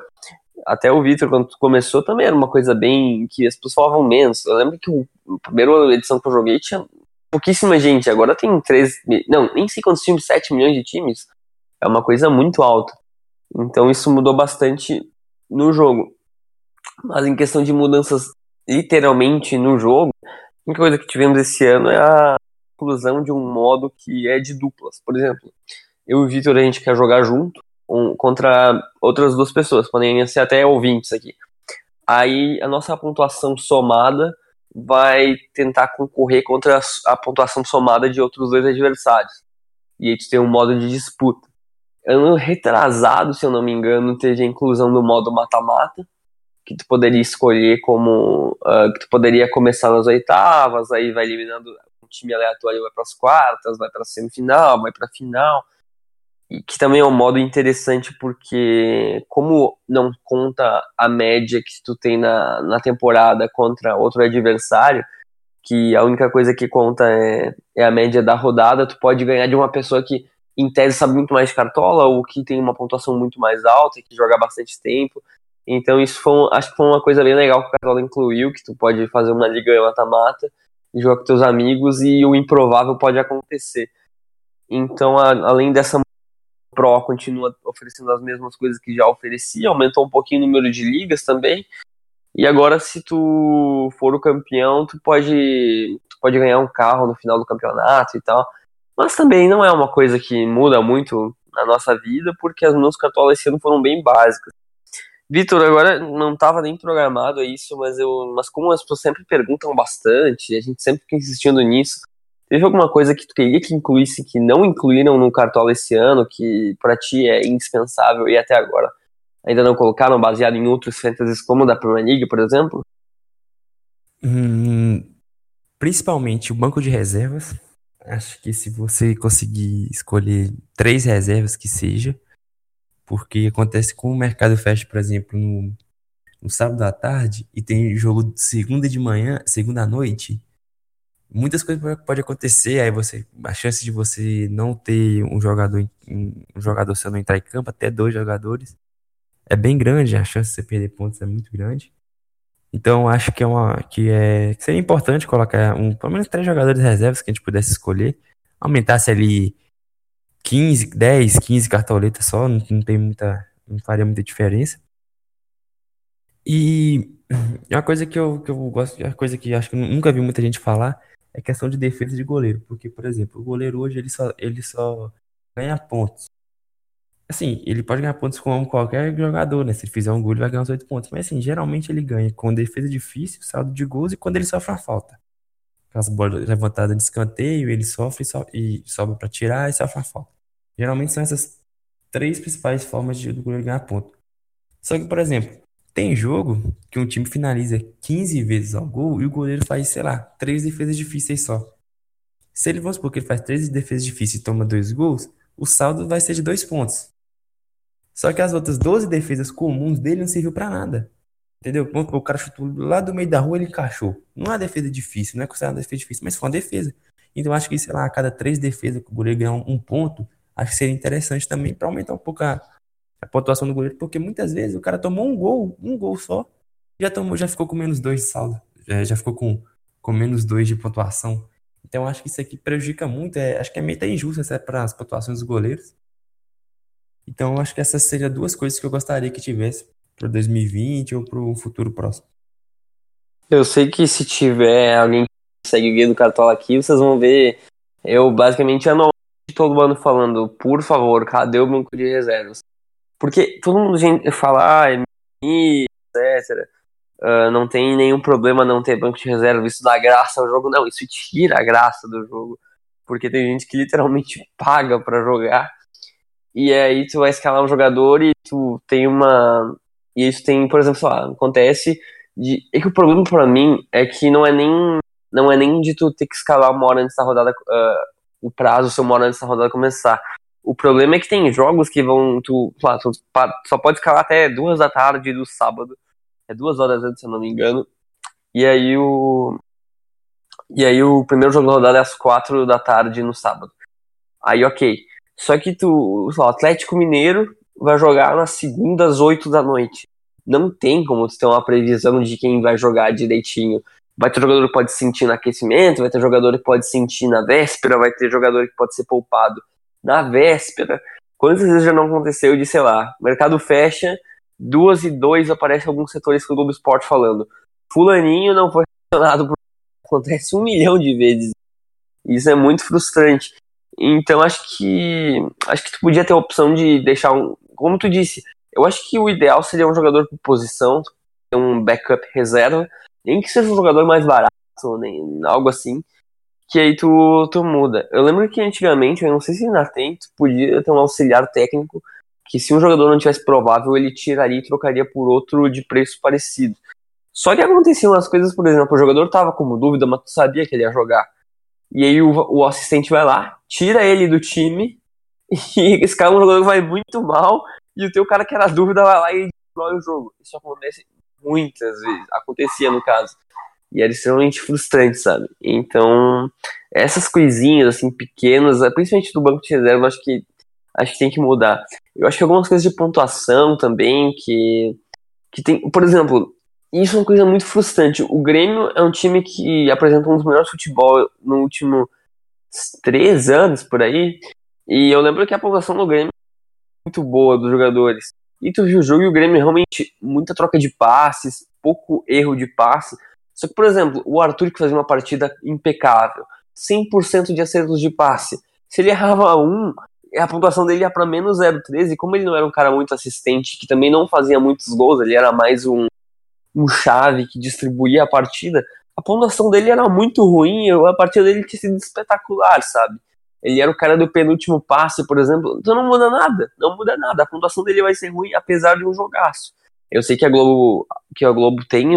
Até o Victor, quando começou, também era uma coisa bem que as pessoas falavam menos. Eu lembro que a primeira edição que eu joguei tinha pouquíssima gente. Agora tem 3. Não, nem sei quantos times, 7 milhões de times. É uma coisa muito alta. Então isso mudou bastante no jogo. Mas em questão de mudanças literalmente no jogo, a única coisa que tivemos esse ano é a inclusão de um modo que é de duplas. Por exemplo, eu e o Vitor a gente quer jogar junto um, contra outras duas pessoas, podem ser até ouvintes aqui. Aí a nossa pontuação somada vai tentar concorrer contra a pontuação somada de outros dois adversários. E aí tu tem um modo de disputa. Ano retrasado, se eu não me engano, teve a inclusão do modo mata-mata, que tu poderia escolher como. Uh, que tu poderia começar nas oitavas, aí vai eliminando um time aleatório, vai para as quartas, vai para semifinal, vai para a final. que também é um modo interessante porque como não conta a média que tu tem na, na temporada contra outro adversário, que a única coisa que conta é, é a média da rodada, tu pode ganhar de uma pessoa que em tese sabe muito mais de cartola ou que tem uma pontuação muito mais alta e que joga bastante tempo. Então isso foi, acho que foi uma coisa bem legal que o Cartola incluiu, que tu pode fazer uma liga mata-mata e jogar com teus amigos e o improvável pode acontecer. Então, a, além dessa Pro continua oferecendo as mesmas coisas que já oferecia, aumentou um pouquinho o número de ligas também. E agora, se tu for o campeão, tu pode, tu pode ganhar um carro no final do campeonato e tal. Mas também não é uma coisa que muda muito na nossa vida, porque as meus cartolas esse ano foram bem básicas. Vitor, agora não estava nem programado isso, mas eu, mas como as pessoas sempre perguntam bastante, a gente sempre fica insistindo nisso. Teve alguma coisa que tu queria que incluísse que não incluíram no Cartola esse ano, que para ti é indispensável e até agora ainda não colocaram, baseado em outros fantasies como da Premier League, por exemplo? Hum, principalmente o banco de reservas. Acho que se você conseguir escolher três reservas que seja, porque acontece com o mercado fecha, por exemplo, no, no sábado à tarde e tem jogo segunda de manhã, segunda à noite. Muitas coisas podem acontecer, aí você a chance de você não ter um jogador um jogador seu não entrar em campo, até dois jogadores, é bem grande, a chance de você perder pontos é muito grande. Então acho que é uma que é que seria importante colocar um, pelo menos três jogadores reservas que a gente pudesse escolher, aumentasse ali 15, 10, 15 cartoletas só, não, não tem muita. não faria muita diferença. E uma coisa que eu, que eu gosto, uma coisa que acho que nunca vi muita gente falar é questão de defesa de goleiro. Porque, por exemplo, o goleiro hoje ele só, ele só ganha pontos. Assim, ele pode ganhar pontos com qualquer jogador, né? Se ele fizer um gol, ele vai ganhar uns 8 pontos. Mas assim, geralmente ele ganha com defesa difícil, saldo de gols e quando ele sofre a falta. As bolas levantadas de escanteio, ele sofre so, e sobe para tirar e sofre a falta. Geralmente são essas três principais formas de, do goleiro ganhar ponto. Só que, por exemplo, tem jogo que um time finaliza 15 vezes ao gol e o goleiro faz, sei lá, três defesas difíceis só. Se ele, vamos supor que ele faz três defesas difíceis e toma dois gols, o saldo vai ser de dois pontos. Só que as outras 12 defesas comuns dele não serviu para nada. Entendeu? O cara chutou lá do meio da rua, ele encaixou. Não é uma defesa difícil, não é considerada uma defesa difícil, mas foi uma defesa. Então acho que, sei lá, a cada três defesas que o goleiro ganhar um ponto, acho que seria interessante também para aumentar um pouco a, a, pontuação do goleiro, porque muitas vezes o cara tomou um gol, um gol só, já tomou, já ficou com menos dois de saldo, já, já ficou com, com menos dois de pontuação. Então acho que isso aqui prejudica muito, é, acho que é meio até injusto para as pontuações dos goleiros. Então acho que essas seriam duas coisas que eu gostaria que tivesse para 2020 ou para um futuro próximo. Eu sei que se tiver alguém que segue o guia do Cartola aqui, vocês vão ver eu basicamente anualmente todo ano falando, por favor, cadê o banco de reservas? Porque todo mundo fala, ah, é etc. Uh, não tem nenhum problema não ter banco de reserva, isso dá graça ao jogo. Não, isso tira a graça do jogo. Porque tem gente que literalmente paga para jogar. E aí tu vai escalar um jogador e tu tem uma. E isso tem, por exemplo, lá, acontece. De... É que o problema para mim é que não é nem. Não é nem de tu ter que escalar uma hora antes da rodada. Uh, o prazo se eu moro antes da rodada começar. O problema é que tem jogos que vão. Tu, lá, tu só pode escalar até duas da tarde do sábado. É duas horas antes, se eu não me engano. E aí o. E aí o primeiro jogo da rodada é às quatro da tarde no sábado. Aí ok. Só que tu. o Atlético Mineiro vai jogar na segunda às oito da noite. Não tem como tu ter uma previsão de quem vai jogar direitinho. Vai ter jogador que pode sentir no aquecimento, vai ter jogador que pode sentir na véspera, vai ter jogador que pode ser poupado na véspera. Quantas vezes já não aconteceu de, sei lá, mercado fecha, duas e dois aparece alguns setores do Globo Esporte falando fulaninho não foi relacionado por... Acontece um milhão de vezes. Isso é muito frustrante. Então acho que acho que tu podia ter a opção de deixar um, como tu disse, eu acho que o ideal seria um jogador por posição, um backup reserva, nem que seja um jogador mais barato, nem algo assim, que aí tu, tu muda. Eu lembro que antigamente, eu não sei se ainda tem, tu podia ter um auxiliar técnico que se um jogador não tivesse provável, ele tiraria e trocaria por outro de preço parecido. Só que aconteciam as coisas, por exemplo, o jogador tava como dúvida, mas tu sabia que ele ia jogar. E aí o, o assistente vai lá, tira ele do time e esse cara é um jogador que vai muito mal, e o teu cara que era dúvida vai lá e destrói o jogo. Isso acontece muitas vezes, acontecia no caso. E era extremamente frustrante, sabe? Então, essas coisinhas, assim, pequenas, principalmente do banco de reserva, acho que acho que tem que mudar. Eu acho que algumas coisas de pontuação também, que, que tem, por exemplo, isso é uma coisa muito frustrante. O Grêmio é um time que apresenta um dos melhores futebol no último três anos por aí. E eu lembro que a pontuação do Grêmio é muito boa dos jogadores. E tu viu o jogo e o Grêmio realmente muita troca de passes, pouco erro de passe. Só que, por exemplo, o Arthur que fazia uma partida impecável, 100% de acertos de passe. Se ele errava um, a pontuação dele ia para menos 0,13. Como ele não era um cara muito assistente, que também não fazia muitos gols, ele era mais um um chave que distribuía a partida, a pontuação dele era muito ruim, a partida dele tinha sido espetacular, sabe? Ele era o cara do penúltimo passe, por exemplo, então não muda nada, não muda nada, a pontuação dele vai ser ruim apesar de um jogaço. Eu sei que a Globo, que a Globo tem,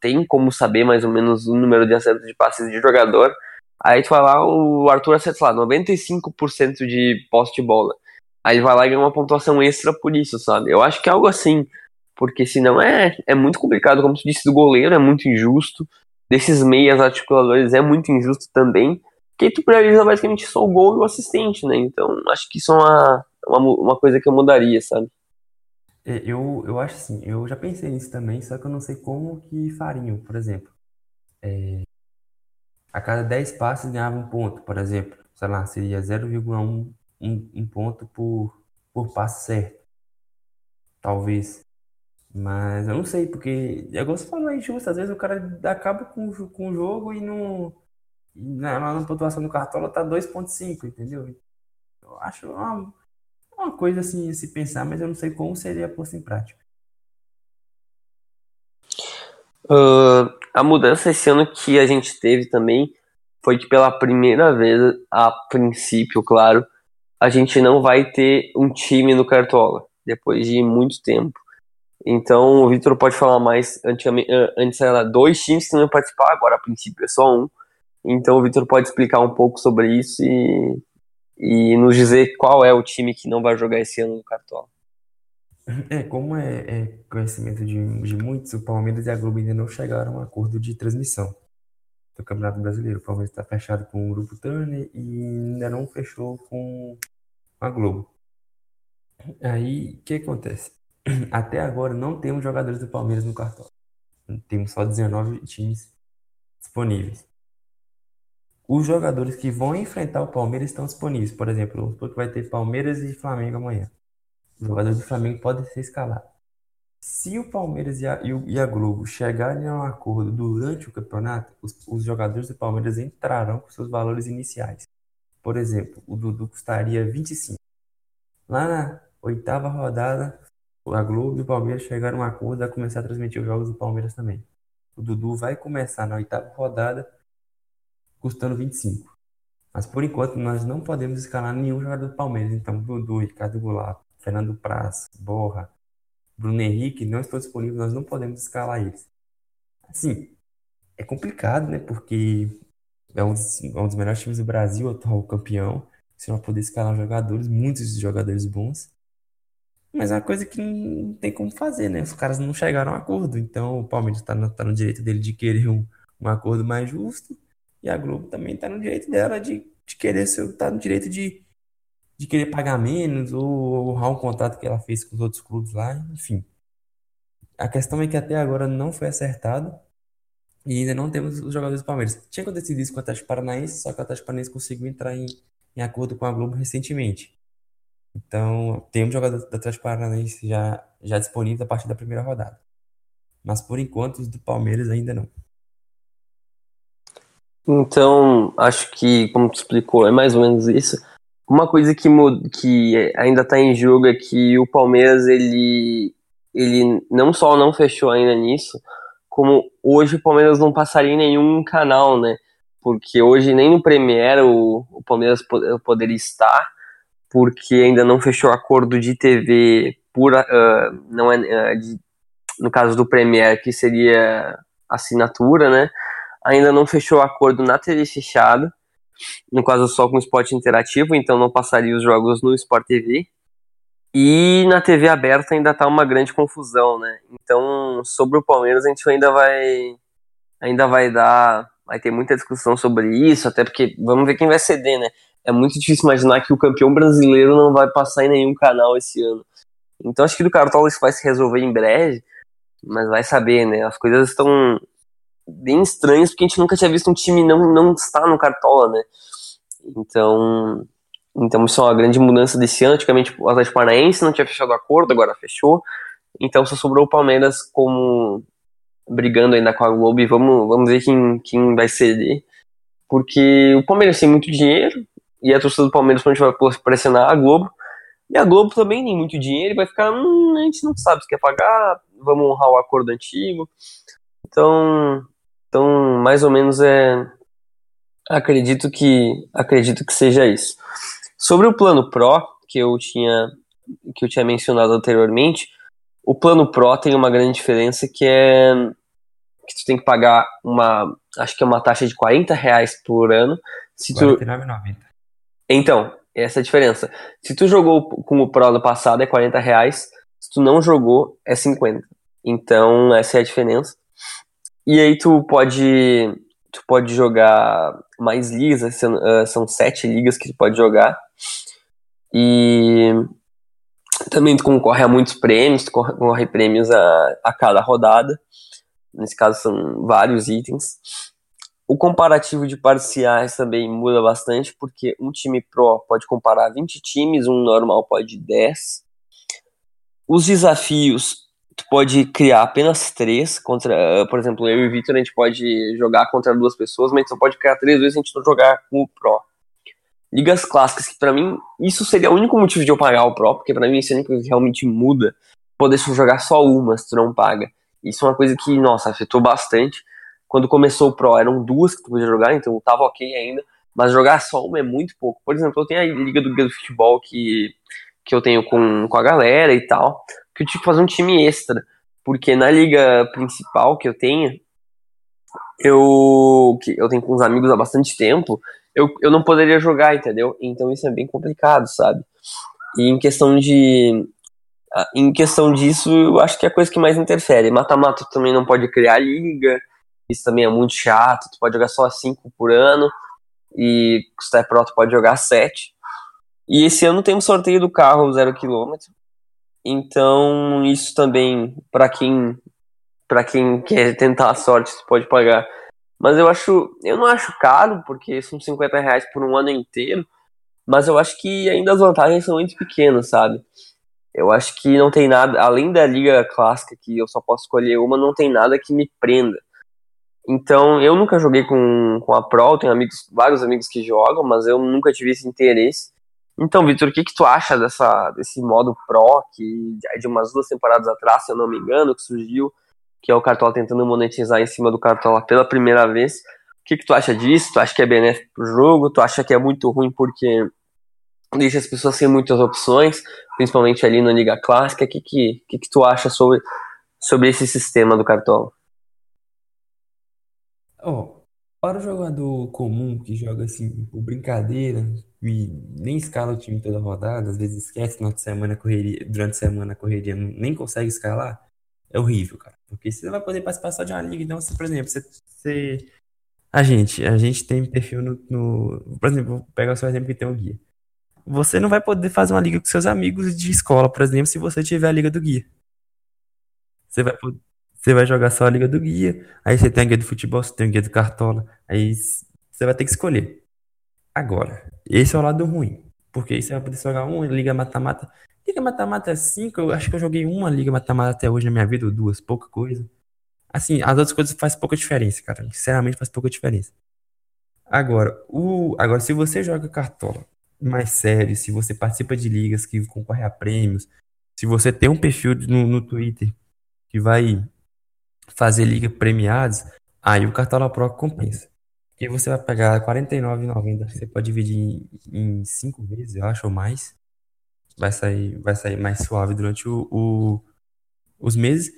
tem como saber mais ou menos o número de acertos de passes de jogador, aí tu vai lá, o Arthur acerta, lá, 95% de posse de bola. Aí vai lá e ganha uma pontuação extra por isso, sabe? Eu acho que é algo assim porque senão é, é muito complicado, como tu disse, do goleiro é muito injusto, desses meias articuladores é muito injusto também, porque tu prioriza basicamente só o gol e o assistente, né? Então acho que isso é uma, uma, uma coisa que eu mudaria, sabe? É, eu, eu acho assim, eu já pensei nisso também, só que eu não sei como que fariam, por exemplo. É, a cada 10 passes ganhava um ponto, por exemplo. Sei lá, seria 0,1 um, um ponto por, por passe certo. Talvez. Mas eu não sei, porque, é igual você falou, é injusto. Às vezes o cara acaba com, com o jogo e não. Na, na pontuação do Cartola tá 2,5, entendeu? Eu acho uma, uma coisa assim a se pensar, mas eu não sei como seria posto em prática. Uh, a mudança esse ano que a gente teve também foi que pela primeira vez, a princípio, claro, a gente não vai ter um time no Cartola, depois de muito tempo. Então o Vitor pode falar mais. Antes era dois times que não iam participar, agora a princípio é só um. Então o Vitor pode explicar um pouco sobre isso e, e nos dizer qual é o time que não vai jogar esse ano no Cartola. É, como é, é conhecimento de, de muitos, o Palmeiras e a Globo ainda não chegaram a um acordo de transmissão do Campeonato Brasileiro. O Palmeiras está fechado com o Grupo Turner e ainda não fechou com a Globo. Aí, o que acontece? até agora não temos jogadores do Palmeiras no cartão. Temos só 19 times disponíveis. Os jogadores que vão enfrentar o Palmeiras estão disponíveis. Por exemplo, vamos supor que vai ter Palmeiras e Flamengo amanhã. Os jogadores do Flamengo podem ser escalados. Se o Palmeiras e a, e a Globo chegarem a um acordo durante o campeonato, os, os jogadores do Palmeiras entrarão com seus valores iniciais. Por exemplo, o Dudu custaria 25. Lá na oitava rodada, a Globo e o Palmeiras chegaram a um acordo a começar a transmitir os jogos do Palmeiras também. O Dudu vai começar na oitava rodada custando 25. Mas por enquanto nós não podemos escalar nenhum jogador do Palmeiras. Então, Dudu, Ricardo Goulart, Fernando Praz, Borra, Bruno Henrique não estão disponíveis, nós não podemos escalar eles. Assim, é complicado, né? Porque é um dos, é um dos melhores times do Brasil, atual campeão. Você não vai poder escalar jogadores, muitos jogadores bons. Mas é uma coisa que não tem como fazer, né? Os caras não chegaram a um acordo. Então o Palmeiras está no, tá no direito dele de querer um, um acordo mais justo. E a Globo também está no direito dela de, de querer ser, tá no direito de, de querer pagar menos ou honrar um contrato que ela fez com os outros clubes lá, enfim. A questão é que até agora não foi acertado e ainda não temos os jogadores do Palmeiras. Tinha acontecido isso com o Atlético Paranaense, só que o Atlético Paranaense conseguiu entrar em, em acordo com a Globo recentemente. Então, tem um jogador da Atlético Paranaense já, já disponível a partir da primeira rodada. Mas por enquanto, os do Palmeiras ainda não. Então, acho que, como tu explicou, é mais ou menos isso. Uma coisa que, que ainda está em jogo é que o Palmeiras, ele, ele não só não fechou ainda nisso, como hoje o Palmeiras não passaria em nenhum canal, né? Porque hoje nem no Premier o, o Palmeiras poderia estar, porque ainda não fechou acordo de TV pura, uh, não é, uh, de, no caso do Premier, que seria assinatura, né? Ainda não fechou acordo na TV fechada. no caso só com esporte interativo, então não passaria os jogos no Sport TV. E na TV aberta ainda tá uma grande confusão, né? Então, sobre o Palmeiras a gente ainda vai ainda vai dar, vai ter muita discussão sobre isso, até porque vamos ver quem vai ceder, né? É muito difícil imaginar que o campeão brasileiro não vai passar em nenhum canal esse ano. Então acho que do Cartola isso vai se resolver em breve, mas vai saber, né? As coisas estão bem estranhas porque a gente nunca tinha visto um time não não estar no Cartola, né? Então, então isso é uma grande mudança desse ano. Antigamente o Atlético Paranaense não tinha fechado acordo, agora fechou. Então só sobrou o Palmeiras como brigando ainda com a Globo e vamos, vamos ver quem, quem vai ceder. Porque o Palmeiras tem muito dinheiro e a torcida do Palmeiras vai pressionar a Globo. E a Globo também tem muito dinheiro e vai ficar, hum, a gente não sabe se quer pagar, vamos honrar o acordo antigo. Então, então mais ou menos é acredito que acredito que seja isso. Sobre o plano Pro, que eu tinha que eu tinha mencionado anteriormente, o plano Pro tem uma grande diferença que é que tu tem que pagar uma, acho que é uma taxa de 40 reais por ano. Se 49,90. Então, essa é a diferença. Se tu jogou com o Pro no passado é 40 reais, se tu não jogou é 50. Então, essa é a diferença. E aí tu pode tu pode jogar mais ligas, são, uh, são sete ligas que tu pode jogar. E também tu concorre a muitos prêmios, tu concorre prêmios a, a cada rodada. Nesse caso são vários itens. O comparativo de parciais também muda bastante, porque um time pro pode comparar 20 times, um normal pode 10. Os desafios, tu pode criar apenas três contra, por exemplo, eu e o Victor, a gente pode jogar contra duas pessoas, mas só pode criar três vezes a gente não jogar com o pro ligas clássicas, que para mim isso seria o único motivo de eu pagar o Pro, porque para mim isso é a única coisa que realmente muda. Poder jogar só uma se tu não paga. Isso é uma coisa que, nossa, afetou bastante. Quando começou o Pro eram duas que tu podia jogar, então tava ok ainda. Mas jogar só uma é muito pouco. Por exemplo, eu tenho a Liga do, do Futebol que, que eu tenho com, com a galera e tal, que eu tive que fazer um time extra. Porque na liga principal que eu tenho, eu, que eu tenho com uns amigos há bastante tempo, eu, eu não poderia jogar, entendeu? Então isso é bem complicado, sabe? E em questão de. Em questão disso, eu acho que é a coisa que mais interfere. Mata-mata também não pode criar liga, isso também é muito chato. Tu pode jogar só 5 por ano, e se tu é pro, tu pode jogar 7. E esse ano tem um sorteio do carro zero quilômetro. Então, isso também, para quem para quem quer tentar a sorte, pode pagar mas eu acho. Eu não acho caro, porque são 50 reais por um ano inteiro. Mas eu acho que ainda as vantagens são muito pequenas, sabe? Eu acho que não tem nada, além da liga clássica, que eu só posso escolher uma, não tem nada que me prenda. Então, eu nunca joguei com, com a Pro, tenho amigos, vários amigos que jogam, mas eu nunca tive esse interesse. Então, Vitor, o que, que tu acha dessa, desse modo Pro, que de umas duas temporadas atrás, se eu não me engano, que surgiu, que é o Cartola tentando monetizar em cima do Cartola pela primeira vez. O que, que tu acha disso? Tu acha que é benéfico pro jogo? Tu acha que é muito ruim porque deixa as pessoas sem muitas opções, principalmente ali na Liga Clássica? O que, que, que, que tu acha sobre, sobre esse sistema do Cartola? Oh, para o jogador comum que joga assim por brincadeira e nem escala o time toda rodada, às vezes esquece no semana correria, durante a semana a correria, nem consegue escalar, é horrível, cara. Porque você não vai poder participar só de uma liga. Então, você, por exemplo, você, você... A gente, a gente tem perfil no, no, Por exemplo, vou pegar o seu exemplo que tem o guia. Você não vai poder fazer uma liga com seus amigos de escola, por exemplo, se você tiver a liga do guia. Você vai, você vai jogar só a liga do guia, aí você tem a guia do futebol, você tem a guia do cartola, aí você vai ter que escolher. Agora, esse é o lado ruim. Porque aí você vai poder jogar uma liga mata-mata. Liga mata-mata 5, eu acho que eu joguei uma liga mata-mata até hoje na minha vida, ou duas, pouca coisa. Assim, as outras coisas faz pouca diferença, cara. Sinceramente, faz pouca diferença. Agora, o, agora se você joga cartola mais sério, se você participa de ligas que concorre a prêmios, se você tem um perfil no, no Twitter que vai fazer liga premiados, aí o Cartola Pro compensa. Porque você vai pegar R$ 49,90, você pode dividir em 5 vezes, eu acho, ou mais vai sair, vai sair mais suave durante o, o, os meses.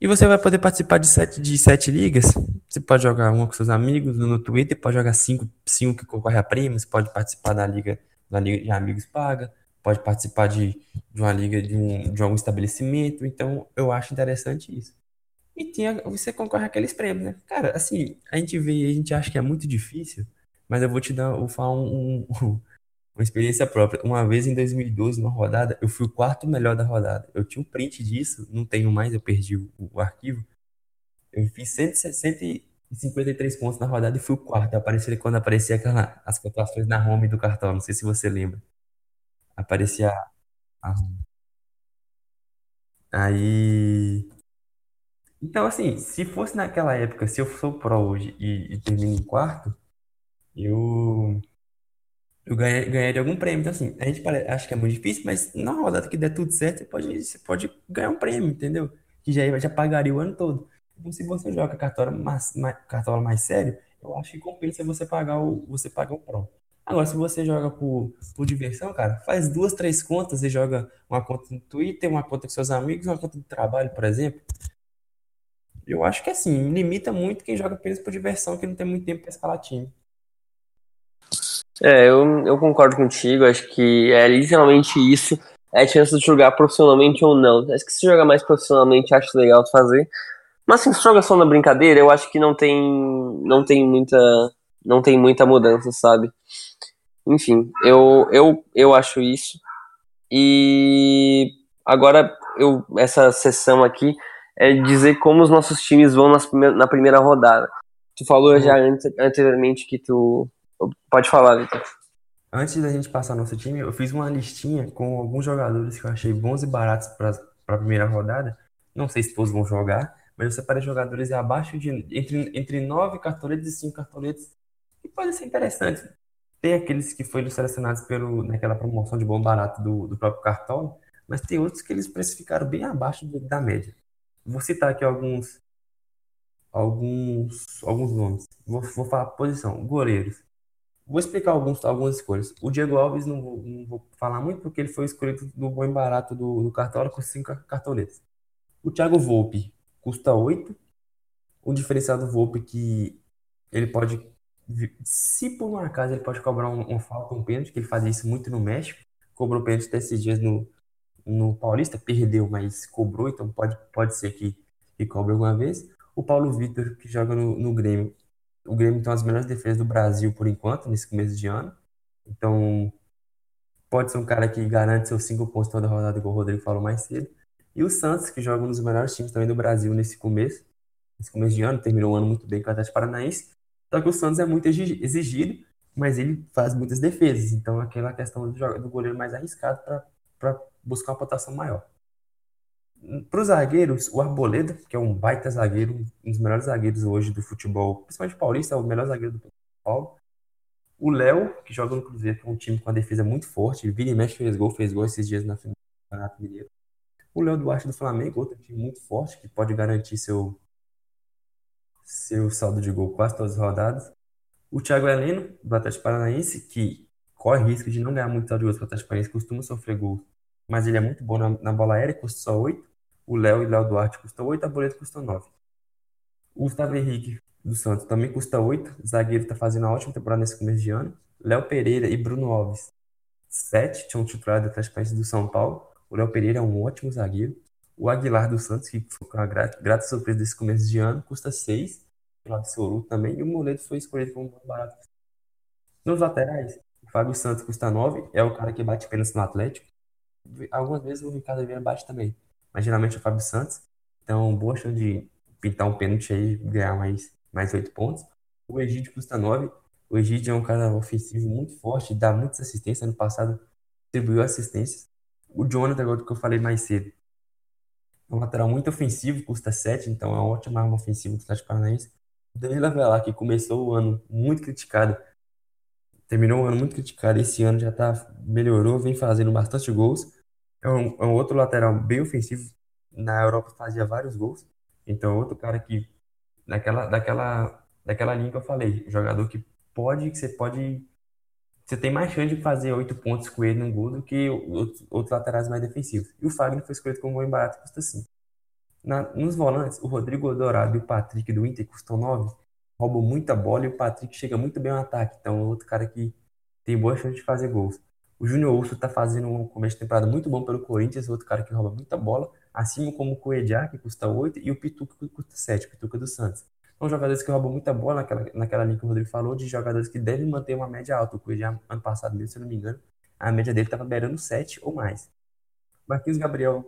E você vai poder participar de sete, de sete ligas. Você pode jogar uma com seus amigos no Twitter, pode jogar cinco, cinco que concorre a prêmios, pode participar da liga, da liga de amigos paga, pode participar de, de uma liga de, um, de algum estabelecimento. Então, eu acho interessante isso. E tinha, você concorre àqueles prêmios, né? Cara, assim, a gente vê, a gente acha que é muito difícil, mas eu vou te dar, vou falar um, um, uma experiência própria. Uma vez em 2012, numa rodada, eu fui o quarto melhor da rodada. Eu tinha um print disso, não tenho mais, eu perdi o, o arquivo. Eu fiz 153 pontos na rodada e fui o quarto. Aparecia quando aparecia aquela, as pontuações na home do cartão, não sei se você lembra. Aparecia a Aí. Então, assim, se fosse naquela época, se eu sou pro hoje e, e termino em quarto, eu eu ganhei, ganharia algum prêmio. Então, assim, a gente pare- acha que é muito difícil, mas na rodada que der tudo certo, você pode, você pode ganhar um prêmio, entendeu? Que já, já pagaria o ano todo. Então, se você joga cartola mais, mais, cartola mais sério, eu acho que compensa você pagar o, você pagar o Pro. Agora, se você joga por, por diversão, cara, faz duas, três contas e joga uma conta no Twitter, uma conta com seus amigos, uma conta de trabalho, por exemplo. Eu acho que assim, limita muito quem joga apenas por diversão, que não tem muito tempo para escalar time. É, eu, eu concordo contigo, acho que é literalmente isso. É a chance de jogar profissionalmente ou não. Acho que se jogar mais profissionalmente, acho legal fazer. Mas assim, se joga só na brincadeira, eu acho que não tem, não tem muita, não tem muita mudança, sabe? Enfim, eu, eu, eu acho isso. E agora eu, essa sessão aqui é dizer como os nossos times vão na primeira rodada. Tu falou já ante- anteriormente que tu. Pode falar, Vitor. Antes da gente passar nosso time, eu fiz uma listinha com alguns jogadores que eu achei bons e baratos para a primeira rodada. Não sei se todos vão jogar, mas eu separei jogadores abaixo de entre, entre 9 cartoletes e 5 cartoletes que podem ser interessantes. Tem aqueles que foram selecionados pelo, naquela promoção de bom barato do, do próprio Cartola, mas tem outros que eles precificaram bem abaixo da média. Vou citar aqui alguns alguns alguns nomes. Vou, vou falar posição, goleiros. Vou explicar alguns, algumas escolhas. O Diego Alves não vou, não vou falar muito porque ele foi escolhido no bom e barato do, do Cartola com cinco cartoletas. O Thiago Volpe custa 8. O diferencial do Volpe que ele pode, se por um acaso ele pode cobrar um, um falta, um pênalti, que ele fazia isso muito no México, cobrou pênalti desses dias no, no Paulista, perdeu, mas cobrou, então pode, pode ser que, que cobre alguma vez. O Paulo Vitor, que joga no, no Grêmio, o Grêmio tem as melhores defesas do Brasil por enquanto, nesse começo de ano. Então, pode ser um cara que garante seus cinco pontos toda rodada, igual o Rodrigo falou mais cedo. E o Santos, que joga um dos melhores times também do Brasil nesse começo, nesse começo de ano, terminou o ano muito bem com o Atlético Paranaense. Só que o Santos é muito exigi- exigido, mas ele faz muitas defesas. Então, aquela questão do, do goleiro mais arriscado para buscar uma pontuação maior. Para os zagueiros, o Arboleda, que é um baita zagueiro, um dos melhores zagueiros hoje do futebol, principalmente paulista, é o melhor zagueiro do São Paulo. O Léo, que joga no Cruzeiro, que é um time com a defesa muito forte, vira e mexe, fez gol, fez gol esses dias na final do Campeonato Mineiro. O Léo Duarte do Flamengo, outro time muito forte, que pode garantir seu, seu saldo de gol quase todas as rodadas. O Thiago Heleno, do Atlético Paranaense, que corre risco de não ganhar muito saldo de porque o Atlético Paranaense costuma sofrer gols, mas ele é muito bom na, na bola aérea, custa só 8. O Léo e o Léo Duarte custam 8, a Boleta custa 9. O Gustavo Henrique do Santos também custa 8. O zagueiro está fazendo uma ótima temporada nesse começo de ano. Léo Pereira e Bruno Alves, 7, tinham titular do Atlético do São Paulo. O Léo Pereira é um ótimo zagueiro. O Aguilar do Santos, que foi uma grata, grata surpresa desse começo de ano, custa 6. Pelo absoluto também. E o Moledo foi escolhido como mais barato. Nos laterais, o Fábio Santos custa 9. É o cara que bate pênalti no Atlético. Algumas vezes o Ricardo Vieira bate também. Mas geralmente é o Fábio Santos. Então, boa chance de pintar um pênalti aí ganhar mais, mais 8 pontos. O Egídio custa 9. O Egídio é um cara ofensivo muito forte, dá muitas assistências. Ano passado distribuiu assistências. O Jonathan, agora que eu falei mais cedo, é um lateral muito ofensivo, custa 7, então é uma ótima arma ofensiva do Atlético Paranaense. O Danilo Avelar, que começou o ano muito criticado, terminou o ano muito criticado, esse ano já tá, melhorou, vem fazendo bastante gols. É um, é um outro lateral bem ofensivo, na Europa fazia vários gols, então outro cara que, daquela, daquela, daquela linha que eu falei, jogador que pode, que você pode você tem mais chance de fazer oito pontos com ele no gol do que outros, laterais mais defensivos. E o Fagner foi escolhido como bom barato, custa 5. Na, nos volantes, o Rodrigo Dourado e o Patrick do Inter custam 9, roubam muita bola e o Patrick chega muito bem no ataque. Então, é outro cara que tem boa chance de fazer gols. O Júnior Urso tá fazendo um começo de temporada muito bom pelo Corinthians, outro cara que rouba muita bola, assim como o Coedjar, que custa 8, e o Pituca, que custa 7, o Pituca do Santos. São jogadores que roubam muita bola, naquela, naquela linha que o Rodrigo falou, de jogadores que devem manter uma média alta. O Coedjar, ano passado mesmo, se eu não me engano, a média dele estava beirando 7 ou mais. Marquinhos Gabriel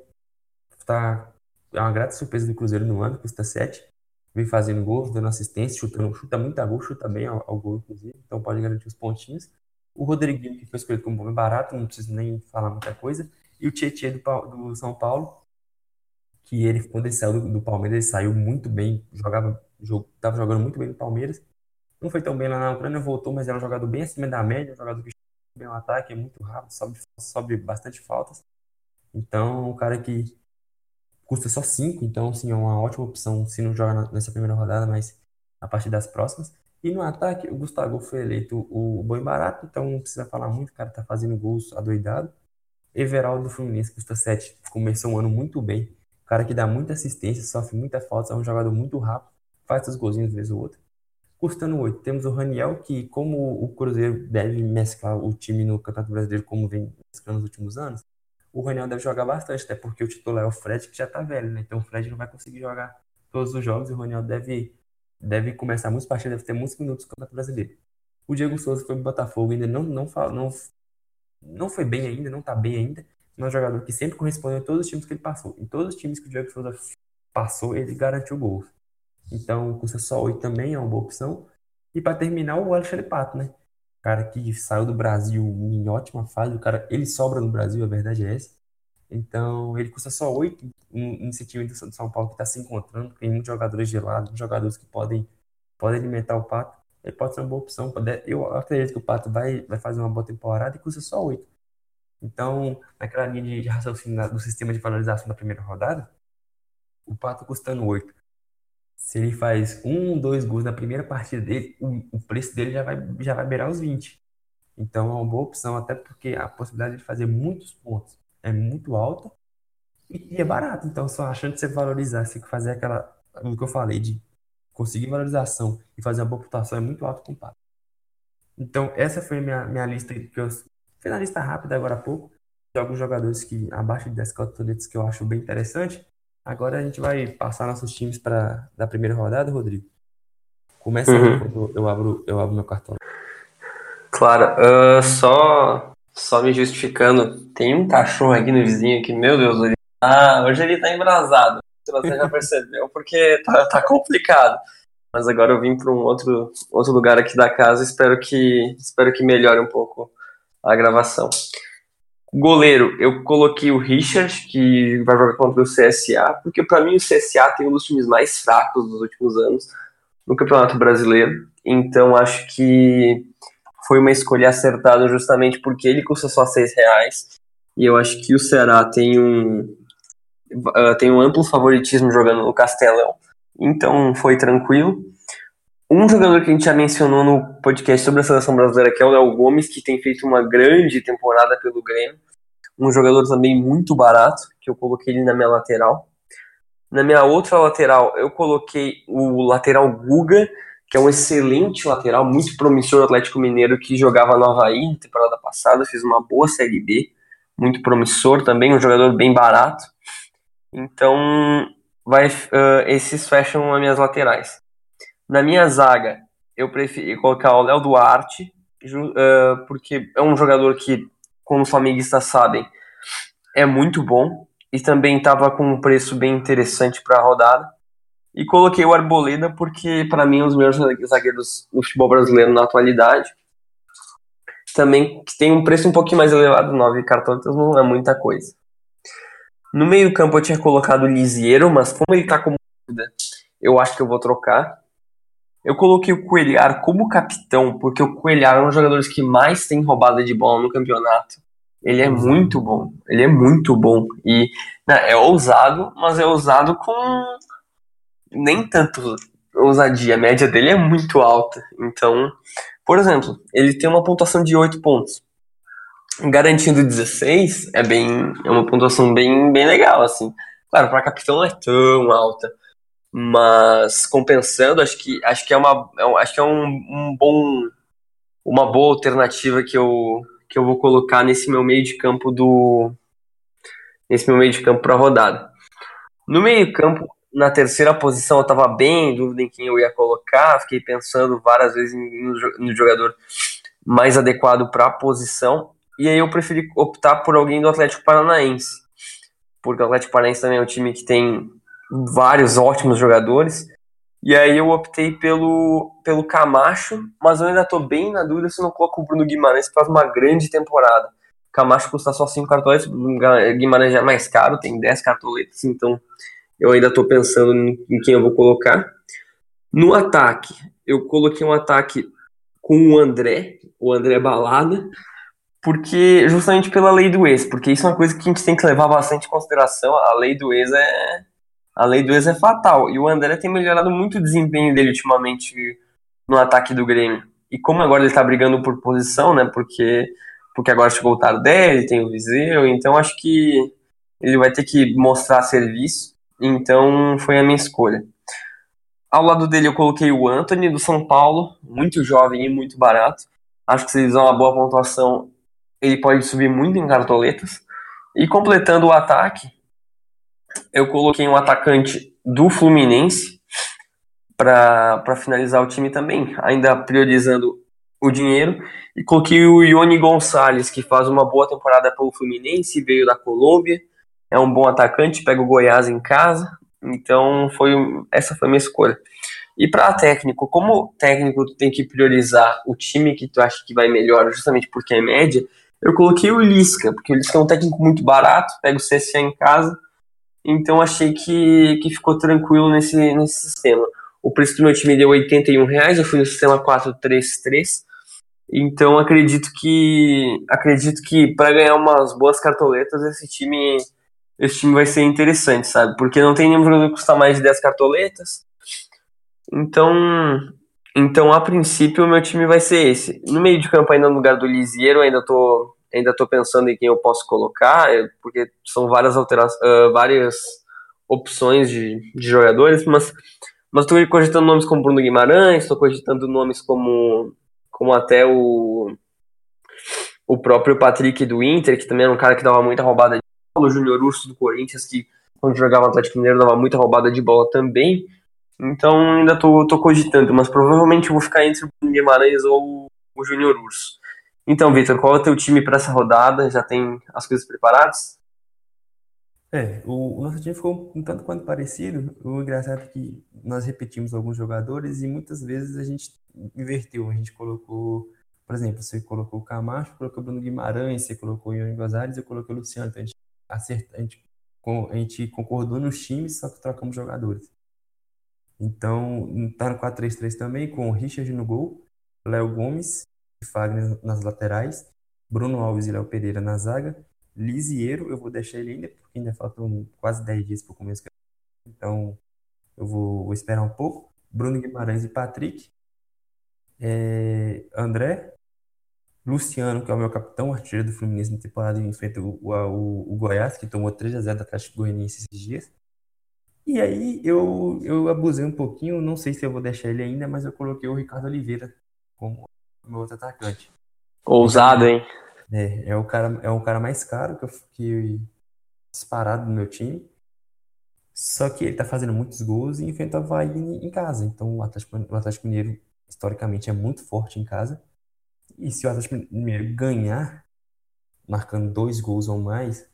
tá é uma grata surpresa do Cruzeiro no ano, custa 7. Vem fazendo gols, dando assistência, chutando, chuta muito a gol, chuta bem ao, ao, gol, inclusive, então pode garantir os pontinhos. O Rodriguinho, que foi escolhido como bom barato, não preciso nem falar muita coisa. E o Tietchan do, do, São Paulo, que ele, quando ele saiu do, do Palmeiras, ele saiu muito bem, jogava, jog, tava jogando muito bem no Palmeiras. Não foi tão bem lá na Ucrânia, voltou, mas era um jogador bem acima da média, um jogador que bem no ataque, é muito rápido, sobe, sobe bastante faltas. Então, um cara que custa só 5, então sim, é uma ótima opção se não joga nessa primeira rodada, mas a partir das próximas. E no ataque, o Gustavo foi eleito o bom e barato, então não precisa falar muito, o cara tá fazendo gols adoidado. Everaldo do Fluminense custa 7, começou um ano muito bem. O cara que dá muita assistência, sofre muita falta, é um jogador muito rápido, faz seus golzinhos vez ou outra. Custando 8, temos o Raniel, que como o Cruzeiro deve mesclar o time no Campeonato Brasileiro como vem mesclando nos últimos anos, o Raniel deve jogar bastante, até porque o titular é o Fred, que já tá velho, né? Então o Fred não vai conseguir jogar todos os jogos e o Raniel deve, deve começar muitas partidas, deve ter muitos minutos no Campeonato Brasileiro. O Diego Souza foi pro Botafogo, ainda não, não, não, não foi bem ainda, não tá bem ainda, mas é um jogador que sempre correspondeu a todos os times que ele passou. Em todos os times que o Diego Souza passou, ele garantiu gols. Então, custa só 8 também, é uma boa opção. E para terminar, o Alexandre Pato, né? cara que saiu do Brasil em ótima fase, o cara, ele sobra no Brasil, a verdade é essa. Então, ele custa só 8 em esse time do São Paulo que está se encontrando, tem muitos jogadores de lado, jogadores que podem, podem alimentar o Pato. Ele pode ser uma boa opção. Eu acredito que o Pato vai, vai fazer uma boa temporada e custa só 8. Então, naquela linha de raciocínio do sistema de valorização da primeira rodada, o Pato custando 8 se ele faz um, dois gols na primeira partida dele, o, o preço dele já vai, já vai beirar os 20. Então é uma boa opção, até porque a possibilidade de fazer muitos pontos é muito alta e, é barato. Então, só achando que você valorizar, você fazer aquela. O que eu falei, de conseguir valorização e fazer uma boa pontuação é muito alto comparado. Então, essa foi a minha, minha lista que eu fiz uma lista rápida agora há pouco de alguns jogadores que abaixo de 10 cotonetes que eu acho bem interessante. Agora a gente vai passar nossos times para da primeira rodada, Rodrigo. Começa uhum. quando eu abro, eu abro meu cartão. Claro, uh, só, só me justificando, tem um cachorro aqui no vizinho que, meu Deus, ele tá, hoje ele tá embrasado. Você já percebeu, porque tá, tá complicado. Mas agora eu vim para um outro, outro lugar aqui da casa, espero que, espero que melhore um pouco a gravação. Goleiro, eu coloquei o Richard, que vai jogar contra o CSA, porque para mim o CSA tem um dos times mais fracos dos últimos anos no Campeonato Brasileiro. Então acho que foi uma escolha acertada justamente porque ele custa só seis reais. E eu acho que o Ceará tem um, uh, tem um amplo favoritismo jogando no Castelão. Então foi tranquilo. Um jogador que a gente já mencionou no podcast sobre a seleção brasileira, que é o Léo Gomes, que tem feito uma grande temporada pelo Grêmio. Um jogador também muito barato, que eu coloquei ele na minha lateral. Na minha outra lateral, eu coloquei o lateral Guga, que é um excelente lateral, muito promissor Atlético Mineiro, que jogava no Havaí na temporada passada, fez uma boa Série B, muito promissor também, um jogador bem barato. Então, vai, uh, esses fecham as minhas laterais. Na minha zaga, eu preferi colocar o Léo Duarte, uh, porque é um jogador que, como os flamenguistas sabem, é muito bom e também estava com um preço bem interessante para a rodada. E coloquei o Arboleda porque, para mim, é um dos melhores zagueiros do futebol brasileiro na atualidade. Também que tem um preço um pouquinho mais elevado, 9 cartões, não é muita coisa. No meio campo eu tinha colocado o Lisieiro, mas como ele está com dúvida, eu acho que eu vou trocar. Eu coloquei o Coelhar como capitão, porque o Coelhar é um dos jogadores que mais tem roubada de bola no campeonato. Ele é muito bom. Ele é muito bom. E né, é ousado, mas é ousado com nem tanto ousadia. A média dele é muito alta. Então, por exemplo, ele tem uma pontuação de 8 pontos. Garantindo 16 é bem é uma pontuação bem, bem legal assim. Claro, para capitão não é tão alta, mas compensando, acho que acho que é uma é acho que é um, um bom uma boa alternativa que eu que eu vou colocar nesse meu meio de campo do nesse meu meio de campo para rodada. No meio campo, na terceira posição, eu estava bem em dúvida em quem eu ia colocar, fiquei pensando várias vezes no jogador mais adequado para a posição, e aí eu preferi optar por alguém do Atlético Paranaense, porque o Atlético Paranaense também é um time que tem vários ótimos jogadores, e aí eu optei pelo, pelo Camacho, mas eu ainda estou bem na dúvida se não coloco o Bruno Guimarães, que faz uma grande temporada. Camacho custa só 5 cartoletas, Guimarães já é mais caro, tem 10 cartoletas, então eu ainda estou pensando em quem eu vou colocar. No ataque, eu coloquei um ataque com o André, o André Balada, porque justamente pela lei do ex, porque isso é uma coisa que a gente tem que levar bastante em consideração. A lei do ex é a lei do ex é fatal e o André tem melhorado muito o desempenho dele ultimamente no ataque do Grêmio. E como agora ele está brigando por posição, né? Porque porque agora chegou o Tardelli, tem o Viseu, então acho que ele vai ter que mostrar serviço. Então foi a minha escolha. Ao lado dele eu coloquei o Anthony do São Paulo, muito jovem e muito barato. Acho que se ele usar uma boa pontuação, ele pode subir muito em cartoletas. E completando o ataque, eu coloquei um atacante do Fluminense para finalizar o time também, ainda priorizando o dinheiro e coloquei o Ione Gonçalves, que faz uma boa temporada pelo Fluminense, veio da Colômbia, é um bom atacante, pega o Goiás em casa, então foi essa foi a minha escolha. E para técnico, como técnico tu tem que priorizar o time que tu acha que vai melhor, justamente porque é média, eu coloquei o Lisca, porque o Lisca é um técnico muito barato, pega o CSA em casa, então achei que, que ficou tranquilo nesse, nesse sistema. O preço do meu time deu 81 reais, eu fui no sistema 433, então acredito que acredito que para ganhar umas boas cartoletas esse time esse time vai ser interessante, sabe? Porque não tem nenhum jogador que custa mais de 10 cartoletas. Então, então a princípio o meu time vai ser esse. No meio de campo ainda no lugar do Lisieiro, ainda tô ainda tô pensando em quem eu posso colocar, porque são várias alterações, uh, várias opções de, de jogadores, mas mas estou cogitando nomes como Bruno Guimarães, estou cogitando nomes como como até o, o próprio Patrick do Inter, que também era um cara que dava muita roubada de bola, o Júnior Urso do Corinthians, que quando jogava no Atlético Mineiro dava muita roubada de bola também. Então ainda tô, tô cogitando, mas provavelmente vou ficar entre o Guimarães ou o Júnior Urso. Então, Vitor, qual é o teu time para essa rodada? Já tem as coisas preparadas? É, o, o, nosso time ficou um tanto quanto parecido. O engraçado é que nós repetimos alguns jogadores e muitas vezes a gente inverteu. A gente colocou, por exemplo, você colocou o Camacho, colocou o Bruno Guimarães, você colocou o Ian Gonzalez, eu coloquei o Luciano. Então a gente, acerta, a, gente, a gente concordou nos times, só que trocamos jogadores. Então, tá no 4-3-3 também, com Richard no gol, Léo Gomes e Fagner nas laterais, Bruno Alves e Léo Pereira na zaga, Lisieiro, eu vou deixar ele ainda, porque ainda faltam quase 10 dias para o começo. Então, eu vou, vou, esperar um pouco. Bruno Guimarães e Patrick. É, André. Luciano, que é o meu capitão, artilheiro do Fluminense na temporada, enfrenta o, o, o Goiás, que tomou 3 a 0 da Atlético Goianiense esses dias. E aí eu, eu abusei um pouquinho, não sei se eu vou deixar ele ainda, mas eu coloquei o Ricardo Oliveira como meu outro atacante. Ousado, hein? É, é o cara, é o cara mais caro que eu fiquei disparado no meu time. Só que ele tá fazendo muitos gols e enfrenta o Havaí em casa. Então o Atlético, o Atlético Mineiro, historicamente, é muito forte em casa. E se o Atlético ganhar, marcando dois gols ou mais,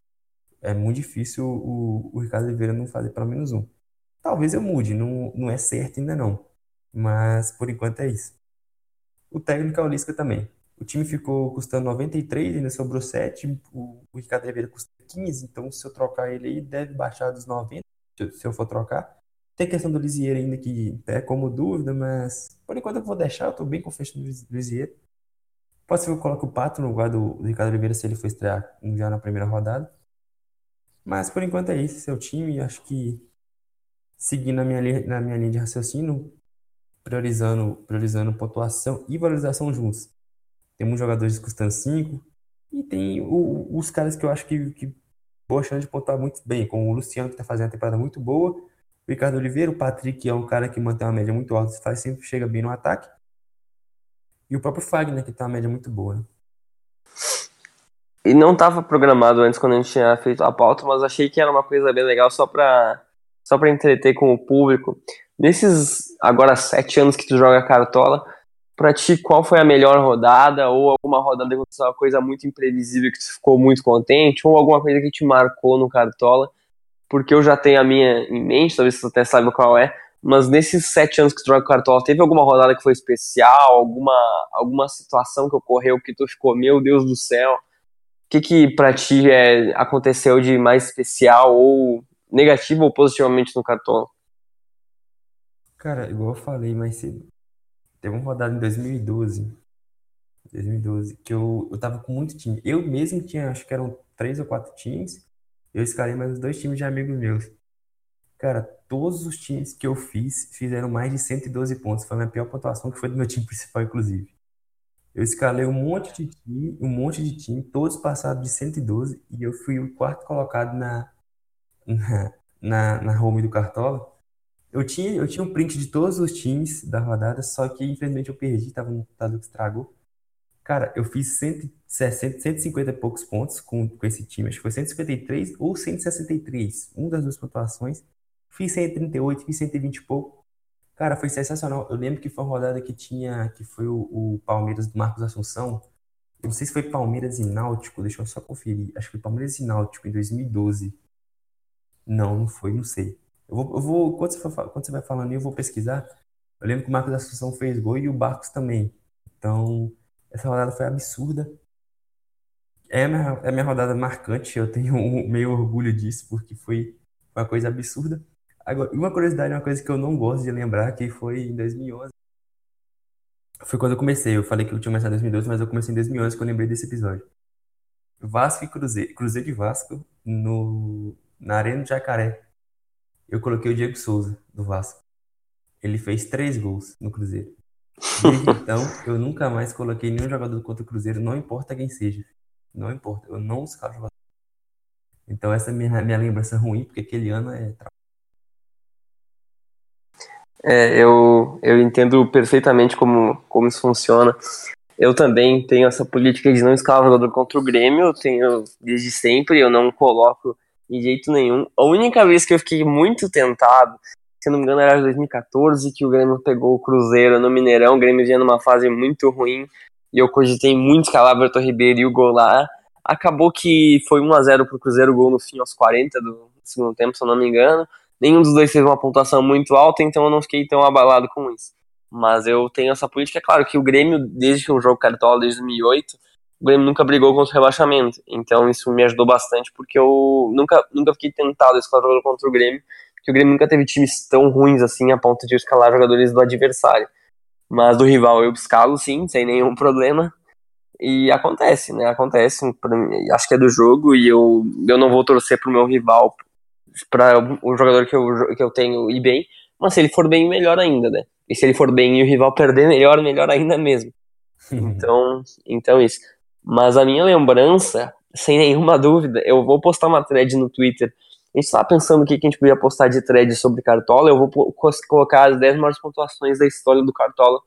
é muito difícil o, o Ricardo Oliveira não fazer pelo menos um. Talvez eu mude, não, não é certo ainda não. Mas por enquanto é isso. O técnico é o Lisca também. O time ficou custando 93, ainda sobrou 7. O, o Ricardo Oliveira custa 15, então se eu trocar ele aí, deve baixar dos 90, se eu for trocar. Tem questão do Lisieiro ainda que é como dúvida, mas por enquanto eu vou deixar, eu tô bem confiante no Lisieiro. Pode ser que eu coloque o Pato no lugar do, do Ricardo Oliveira se ele for estrear já na primeira rodada. Mas por enquanto é isso, seu time. Acho que seguindo na minha, na minha linha de raciocínio, priorizando, priorizando pontuação e valorização juntos. Tem jogadores custando 5 e tem o, os caras que eu acho que, que boa chance de pontuar muito bem, com o Luciano, que está fazendo uma temporada muito boa, o Ricardo Oliveira, o Patrick, é um cara que mantém uma média muito alta, faz, sempre chega bem no ataque, e o próprio Fagner, que tem uma média muito boa. Né? E não estava programado antes quando a gente tinha feito a pauta, mas achei que era uma coisa bem legal só para só para entreter com o público. Nesses agora sete anos que tu joga cartola, para ti, qual foi a melhor rodada? Ou alguma rodada que aconteceu uma coisa muito imprevisível que tu ficou muito contente? Ou alguma coisa que te marcou no Cartola? Porque eu já tenho a minha em mente, talvez você até saiba qual é. Mas nesses sete anos que tu joga Cartola, teve alguma rodada que foi especial? Alguma, alguma situação que ocorreu que tu ficou, meu Deus do céu? O que que pra ti é, aconteceu de mais especial? Ou negativo ou positivamente no Cartola? Cara, igual eu falei mais cedo, Teve uma rodada em 2012. 2012, que eu, eu tava com muito time. Eu mesmo tinha, acho que eram três ou quatro times. Eu escalei mais dois times de amigos meus. Cara, todos os times que eu fiz fizeram mais de 112 pontos. Foi a minha pior pontuação, que foi do meu time principal, inclusive. Eu escalei um monte de time, um monte de time, todos passados de 112, e eu fui o quarto colocado na, na, na, na home do Cartola. Eu tinha, eu tinha um print de todos os times da rodada, só que infelizmente eu perdi, tava no computador que estragou. Cara, eu fiz 160, 150 e poucos pontos com, com esse time. Acho que foi 153 ou 163. Um das duas pontuações. Fiz 138, fiz 120 e pouco. Cara, foi sensacional. Eu lembro que foi uma rodada que tinha, que foi o, o Palmeiras do Marcos Assunção. Eu não sei se foi Palmeiras e Náutico, deixa eu só conferir. Acho que foi Palmeiras e Náutico em 2012. Não, não foi, não sei. Eu vou, eu vou quando, você for, quando você vai falando, eu vou pesquisar. Eu lembro que o Marcos Assunção fez gol e o Barcos também. Então, essa rodada foi absurda. É a minha, é a minha rodada marcante, eu tenho um, meio orgulho disso, porque foi uma coisa absurda. Agora, uma curiosidade, uma coisa que eu não gosto de lembrar, que foi em 2011. Foi quando eu comecei. Eu falei que eu tinha começado em 2012, mas eu comecei em 2011, quando eu lembrei desse episódio. Vasco e Cruzeiro. Cruzeiro de Vasco no, na Arena do Jacaré eu coloquei o Diego Souza, do Vasco. Ele fez três gols no Cruzeiro. Desde então, eu nunca mais coloquei nenhum jogador contra o Cruzeiro, não importa quem seja. Não importa, eu não escalo jogador. Então essa é a minha, minha lembrança ruim, porque aquele ano é... É, eu, eu entendo perfeitamente como, como isso funciona. Eu também tenho essa política de não escalar jogador contra o Grêmio, eu tenho desde sempre, eu não coloco de jeito nenhum. A única vez que eu fiquei muito tentado, se não me engano era 2014, que o Grêmio pegou o Cruzeiro no Mineirão, o Grêmio vinha numa fase muito ruim, e eu cogitei muito escalar Everton Ribeiro e o lá. Acabou que foi 1x0 pro Cruzeiro, gol no fim aos 40 do segundo tempo, se eu não me engano. Nenhum dos dois teve uma pontuação muito alta, então eu não fiquei tão abalado com isso. Mas eu tenho essa política, é claro que o Grêmio, desde que eu jogo cartola, desde 2008, o Grêmio nunca brigou contra o rebaixamento. Então isso me ajudou bastante, porque eu nunca, nunca fiquei tentado a escalar jogador contra o Grêmio, porque o Grêmio nunca teve times tão ruins assim a ponto de escalar jogadores do adversário. Mas do rival eu escalo sim, sem nenhum problema. E acontece, né? Acontece. Acho que é do jogo e eu, eu não vou torcer pro meu rival, para o jogador que eu, que eu tenho ir bem. Mas se ele for bem, melhor ainda, né? E se ele for bem e o rival perder, melhor, melhor ainda mesmo. Então, então isso. Mas a minha lembrança, sem nenhuma dúvida, eu vou postar uma thread no Twitter. A gente estava pensando o que, que a gente podia postar de thread sobre Cartola. Eu vou colocar as 10 maiores pontuações da história do Cartola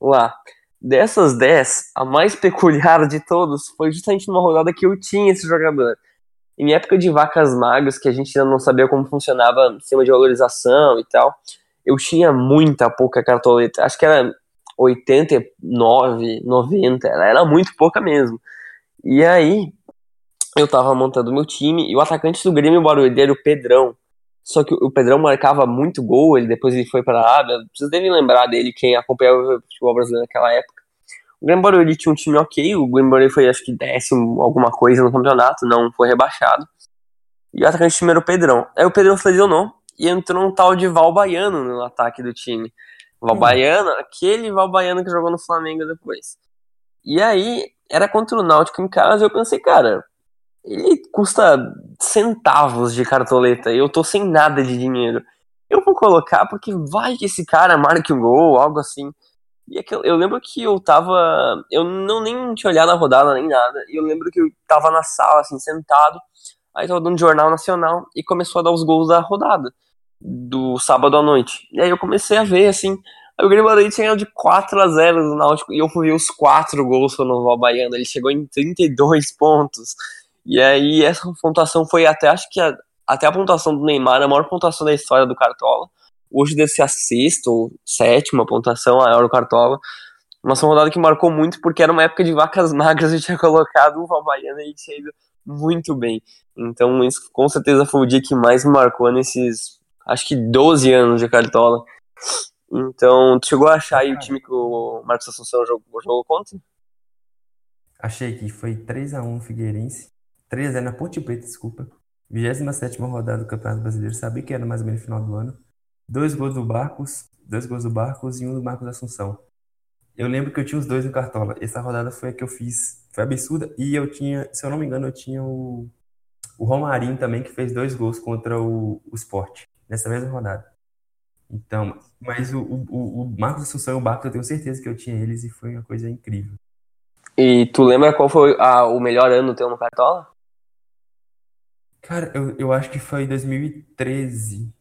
lá. Dessas 10, a mais peculiar de todos foi justamente numa rodada que eu tinha esse jogador. Em época de vacas magras, que a gente ainda não sabia como funcionava o sistema de valorização e tal, eu tinha muita pouca cartoleta. Acho que era 89, 90, ela era muito pouca mesmo. E aí, eu tava montando meu time, e o atacante do Grêmio Barueri era o Pedrão. Só que o Pedrão marcava muito gol, ele depois ele foi para a. Vocês devem lembrar dele, quem acompanhava o futebol brasileiro naquela época. O Grêmio Barueri tinha um time ok, o Grêmio Barueri foi acho que décimo alguma coisa no campeonato, não foi rebaixado. E o atacante do time era o Pedrão. Aí o Pedrão se lesionou e entrou um tal de Val Baiano no ataque do time. Valbaiano, aquele Valbaiano que jogou no Flamengo depois. E aí, era contra o Náutico em casa, e eu pensei, cara, ele custa centavos de cartoleta, e eu tô sem nada de dinheiro. Eu vou colocar porque vai que esse cara marque um gol, algo assim. E é eu lembro que eu tava. Eu não nem tinha olhado na rodada nem nada. E eu lembro que eu tava na sala, assim, sentado. Aí tava dando Jornal Nacional e começou a dar os gols da rodada, do sábado à noite. E aí eu comecei a ver, assim, aí o Grêmio Madrid tinha de 4 a 0 no Náutico, e eu fui ver os 4 gols do Novo Baiano, ele chegou em 32 pontos. E aí essa pontuação foi até, acho que a, até a pontuação do Neymar, a maior pontuação da história do Cartola. Hoje deve ser a sexta ou sétima pontuação maior do Cartola. Uma rodada que marcou muito porque era uma época de vacas magras e tinha colocado o Valbaiana e tinha ido muito bem. Então, isso com certeza foi o dia que mais marcou nesses, acho que 12 anos de Cartola. Então, tu chegou a achar aí o time que o Marcos Assunção jogou, jogou contra? Achei que foi 3x1 Figueirense. 3x0 na Ponte Preta, desculpa. 27 rodada do Campeonato Brasileiro. Sabia que era mais ou menos no final do ano. Dois gols do Barcos, dois gols do Barcos e um do Marcos Assunção. Eu lembro que eu tinha os dois no Cartola. Essa rodada foi a que eu fiz. Foi absurda. E eu tinha, se eu não me engano, eu tinha o, o Romarinho também, que fez dois gols contra o, o Sport. Nessa mesma rodada. Então, mas o, o, o Marcos Assunção e o Barcos, eu tenho certeza que eu tinha eles e foi uma coisa incrível. E tu lembra qual foi a, o melhor ano teu no Cartola? Cara, eu, eu acho que foi 2013.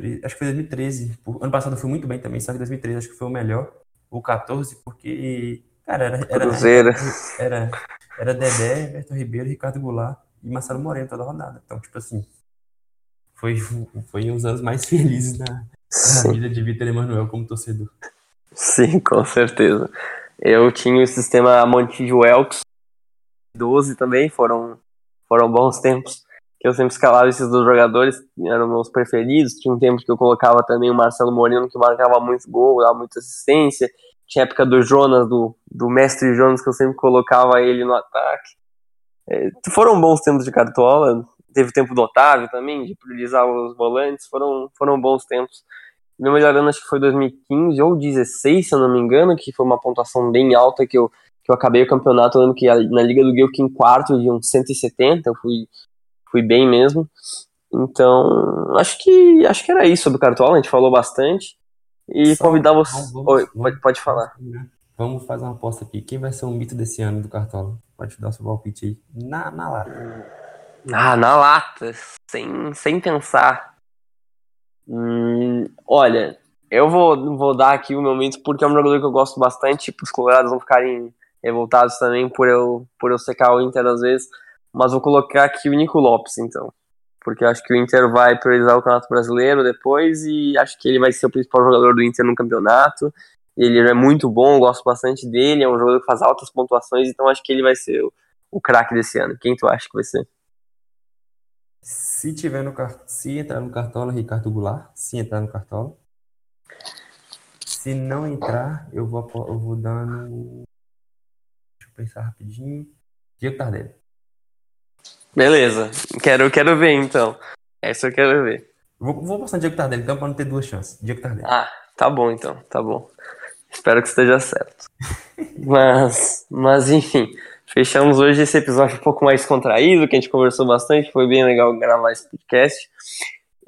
2013 acho que foi 2013. Ano passado foi muito bem também, só que 2013 acho que foi o melhor o 14, porque, cara, era. Era, Cruzeiro. Era, era Dedé, Everton Ribeiro, Ricardo Goulart e Marcelo Moreno toda a rodada. Então, tipo assim, foi, foi uns anos mais felizes na, na vida de Vitor Emanuel como torcedor. Sim, com certeza. Eu tinha o sistema Montijo Elks 12 também, foram, foram bons tempos que eu sempre escalava esses dois jogadores, eram meus preferidos. Tinha um tempo que eu colocava também o Marcelo Moreno, que marcava muito gol, dava muita assistência. Tinha a época do Jonas, do, do mestre Jonas, que eu sempre colocava ele no ataque. É, foram bons tempos de cartola. Teve tempo do Otávio também, de priorizar os volantes. Foram, foram bons tempos. Meu melhor ano acho que foi 2015 ou 2016, se eu não me engano, que foi uma pontuação bem alta que eu, que eu acabei o campeonato. Eu lembro que na Liga do Gil, que em quarto de uns 170, eu fui fui bem mesmo. Então, acho que acho que era isso sobre o Cartola, a gente falou bastante. E Só, convidar você. Vamos, Oi, vamos, pode, pode falar. Vamos fazer uma aposta aqui. Quem vai ser o mito desse ano do Cartola? Pode dar o seu palpite aí. Na, na lata. Ah, na lata. Sem, sem pensar. Hum, olha, eu vou, vou dar aqui o meu mito porque é um jogador que eu gosto bastante. Tipo, os colorados vão ficarem revoltados também por eu, por eu secar o Inter às vezes. Mas vou colocar aqui o Nico Lopes, então. Porque acho que o Inter vai priorizar o Campeonato Brasileiro depois e acho que ele vai ser o principal jogador do Inter no campeonato. Ele é muito bom, gosto bastante dele, é um jogador que faz altas pontuações, então acho que ele vai ser o, o craque desse ano. Quem tu acha que vai ser? Se tiver no se entrar no Cartola, Ricardo Goulart, se entrar no Cartola. Se não entrar, eu vou, eu vou dando. Deixa eu pensar rapidinho. Diego Tardelli. Beleza. Quero, quero ver, então. Essa eu quero ver. Vou, vou passar Diego Tardelli, então, pra não ter duas chances. Diego Tardelli. Ah, tá bom, então. Tá bom. Espero que esteja certo. mas, mas, enfim. Fechamos hoje esse episódio um pouco mais contraído, que a gente conversou bastante. Foi bem legal gravar esse podcast.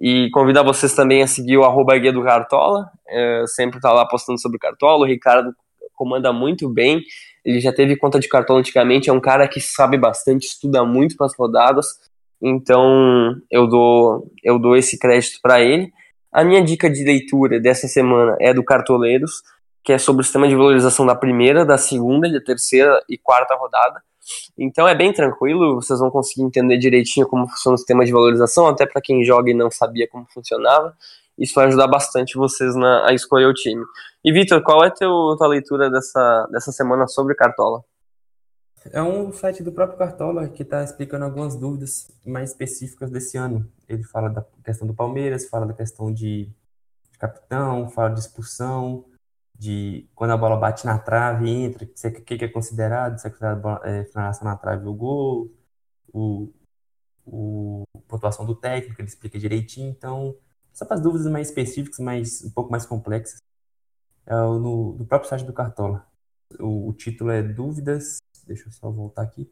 E convidar vocês também a seguir o arroba Guia do Cartola. É, sempre tá lá postando sobre Cartola. O Ricardo comanda muito bem. Ele já teve conta de cartão antigamente, é um cara que sabe bastante, estuda muito para as rodadas. Então, eu dou eu dou esse crédito para ele. A minha dica de leitura dessa semana é do Cartoleiros, que é sobre o sistema de valorização da primeira, da segunda, da terceira e quarta rodada. Então é bem tranquilo, vocês vão conseguir entender direitinho como funciona o sistema de valorização, até para quem joga e não sabia como funcionava. Isso vai ajudar bastante vocês na, a escolher o time. E Vitor, qual é a tua leitura dessa, dessa semana sobre Cartola? É um site do próprio Cartola que está explicando algumas dúvidas mais específicas desse ano. Ele fala da questão do Palmeiras, fala da questão de, de capitão, fala de expulsão, de quando a bola bate na trave, entra, o que, que é considerado, se é considerado é, finalização na trave ou gol, o, o pontuação do técnico, ele explica direitinho. Então, só para as dúvidas mais específicas, mais, um pouco mais complexas, é no, no próprio site do Cartola. O, o, título é Dúvidas. Deixa eu só voltar aqui.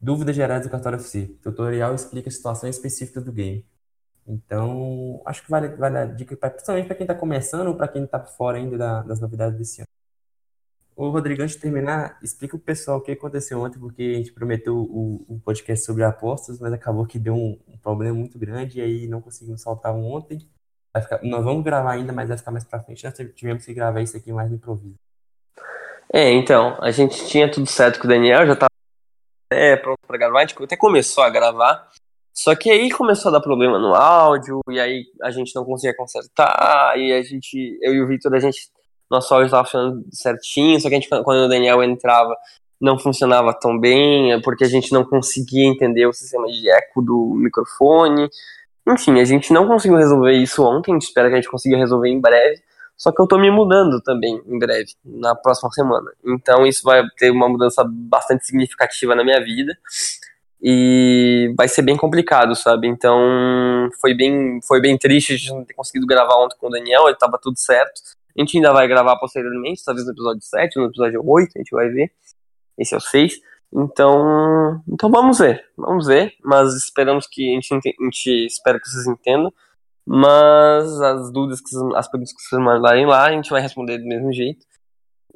Dúvidas gerais do Cartola FC. O tutorial explica situações específicas do game. Então, acho que vale, vale a dica, pra, principalmente para quem está começando ou para quem está fora ainda da, das novidades desse ano. Ô, Rodrigo, antes de terminar, explica o pessoal o que aconteceu ontem, porque a gente prometeu o, o podcast sobre apostas, mas acabou que deu um, um problema muito grande e aí não conseguimos soltar um ontem. Ficar, nós vamos gravar ainda, mas vai ficar mais pra frente. Nós tivemos que gravar isso aqui mais no improviso. É, então, a gente tinha tudo certo com o Daniel, já tava é, pronto pra gravar, a gente até começou a gravar. Só que aí começou a dar problema no áudio, e aí a gente não conseguia consertar, e a gente, eu e o Victor, a gente nosso áudio estava funcionando certinho, só que a gente, quando o Daniel entrava, não funcionava tão bem, porque a gente não conseguia entender o sistema de eco do microfone. Enfim, a gente não conseguiu resolver isso ontem, a gente espera que a gente consiga resolver em breve. Só que eu tô me mudando também em breve, na próxima semana. Então isso vai ter uma mudança bastante significativa na minha vida. E vai ser bem complicado, sabe? Então foi bem, foi bem triste a gente não ter conseguido gravar ontem com o Daniel, ele tava tudo certo. A gente ainda vai gravar posteriormente, talvez no episódio 7, no episódio 8, a gente vai ver. Esse é o 6. Então, então vamos ver, vamos ver, mas esperamos que a gente, a gente que vocês entendam. Mas as dúvidas, que as perguntas que vocês mandarem lá, a gente vai responder do mesmo jeito.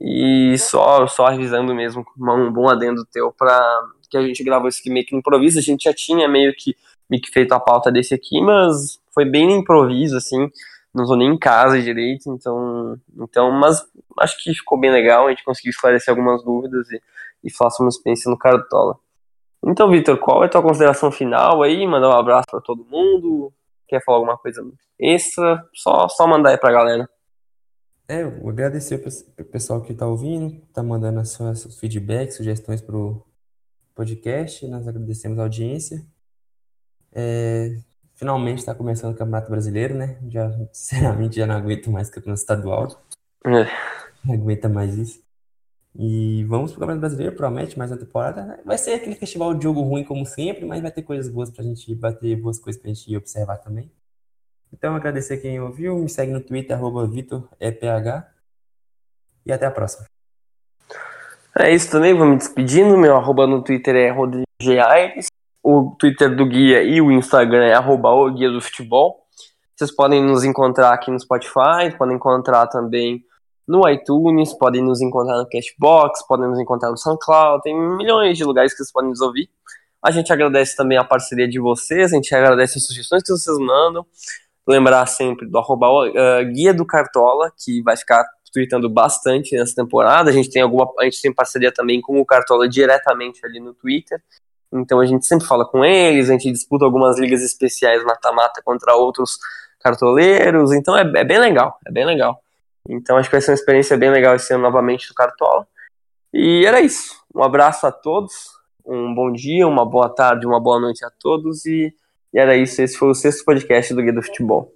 E só, só avisando mesmo, um bom adendo teu para que a gente gravou esse aqui meio que no improviso. A gente já tinha meio que, meio que feito a pauta desse aqui, mas foi bem no improviso, assim não tô nem em casa direito, então, então, mas acho que ficou bem legal, a gente conseguiu esclarecer algumas dúvidas e, e sobre uma experiência no Cartola. Então, Vitor, qual é a tua consideração final aí? Mandar um abraço para todo mundo? Quer falar alguma coisa extra? Só, só mandar aí pra galera. É, eu agradecer o pessoal que tá ouvindo, tá mandando as suas feedbacks, sugestões pro podcast, nós agradecemos a audiência. É, Finalmente está começando o Campeonato Brasileiro, né? Já, sinceramente, já não aguento mais campeonato estadual. É. Não aguenta mais isso. E vamos para o Campeonato Brasileiro, promete mais uma temporada. Vai ser aquele festival de jogo ruim, como sempre, mas vai ter coisas boas para a gente bater, boas coisas para a gente observar também. Então, agradecer quem ouviu. Me segue no Twitter, arroba VitorEPH. E até a próxima. É isso também, vou me despedindo. Meu arroba no Twitter é Rodrigo G. Aires o Twitter do Guia e o Instagram é arroba o Guia do Futebol. Vocês podem nos encontrar aqui no Spotify, podem encontrar também no iTunes, podem nos encontrar no Cashbox, podem nos encontrar no SoundCloud, tem milhões de lugares que vocês podem nos ouvir. A gente agradece também a parceria de vocês, a gente agradece as sugestões que vocês mandam. Lembrar sempre do arroba uh, Guia do Cartola, que vai ficar tweetando bastante nessa temporada. A gente tem alguma, a gente tem parceria também com o Cartola diretamente ali no Twitter. Então a gente sempre fala com eles, a gente disputa algumas ligas especiais mata-mata contra outros cartoleiros, então é, é, bem legal, é bem legal. Então acho que vai ser uma experiência bem legal esse ano novamente do Cartola. E era isso. Um abraço a todos, um bom dia, uma boa tarde, uma boa noite a todos e, e era isso. Esse foi o sexto podcast do Guia do Futebol.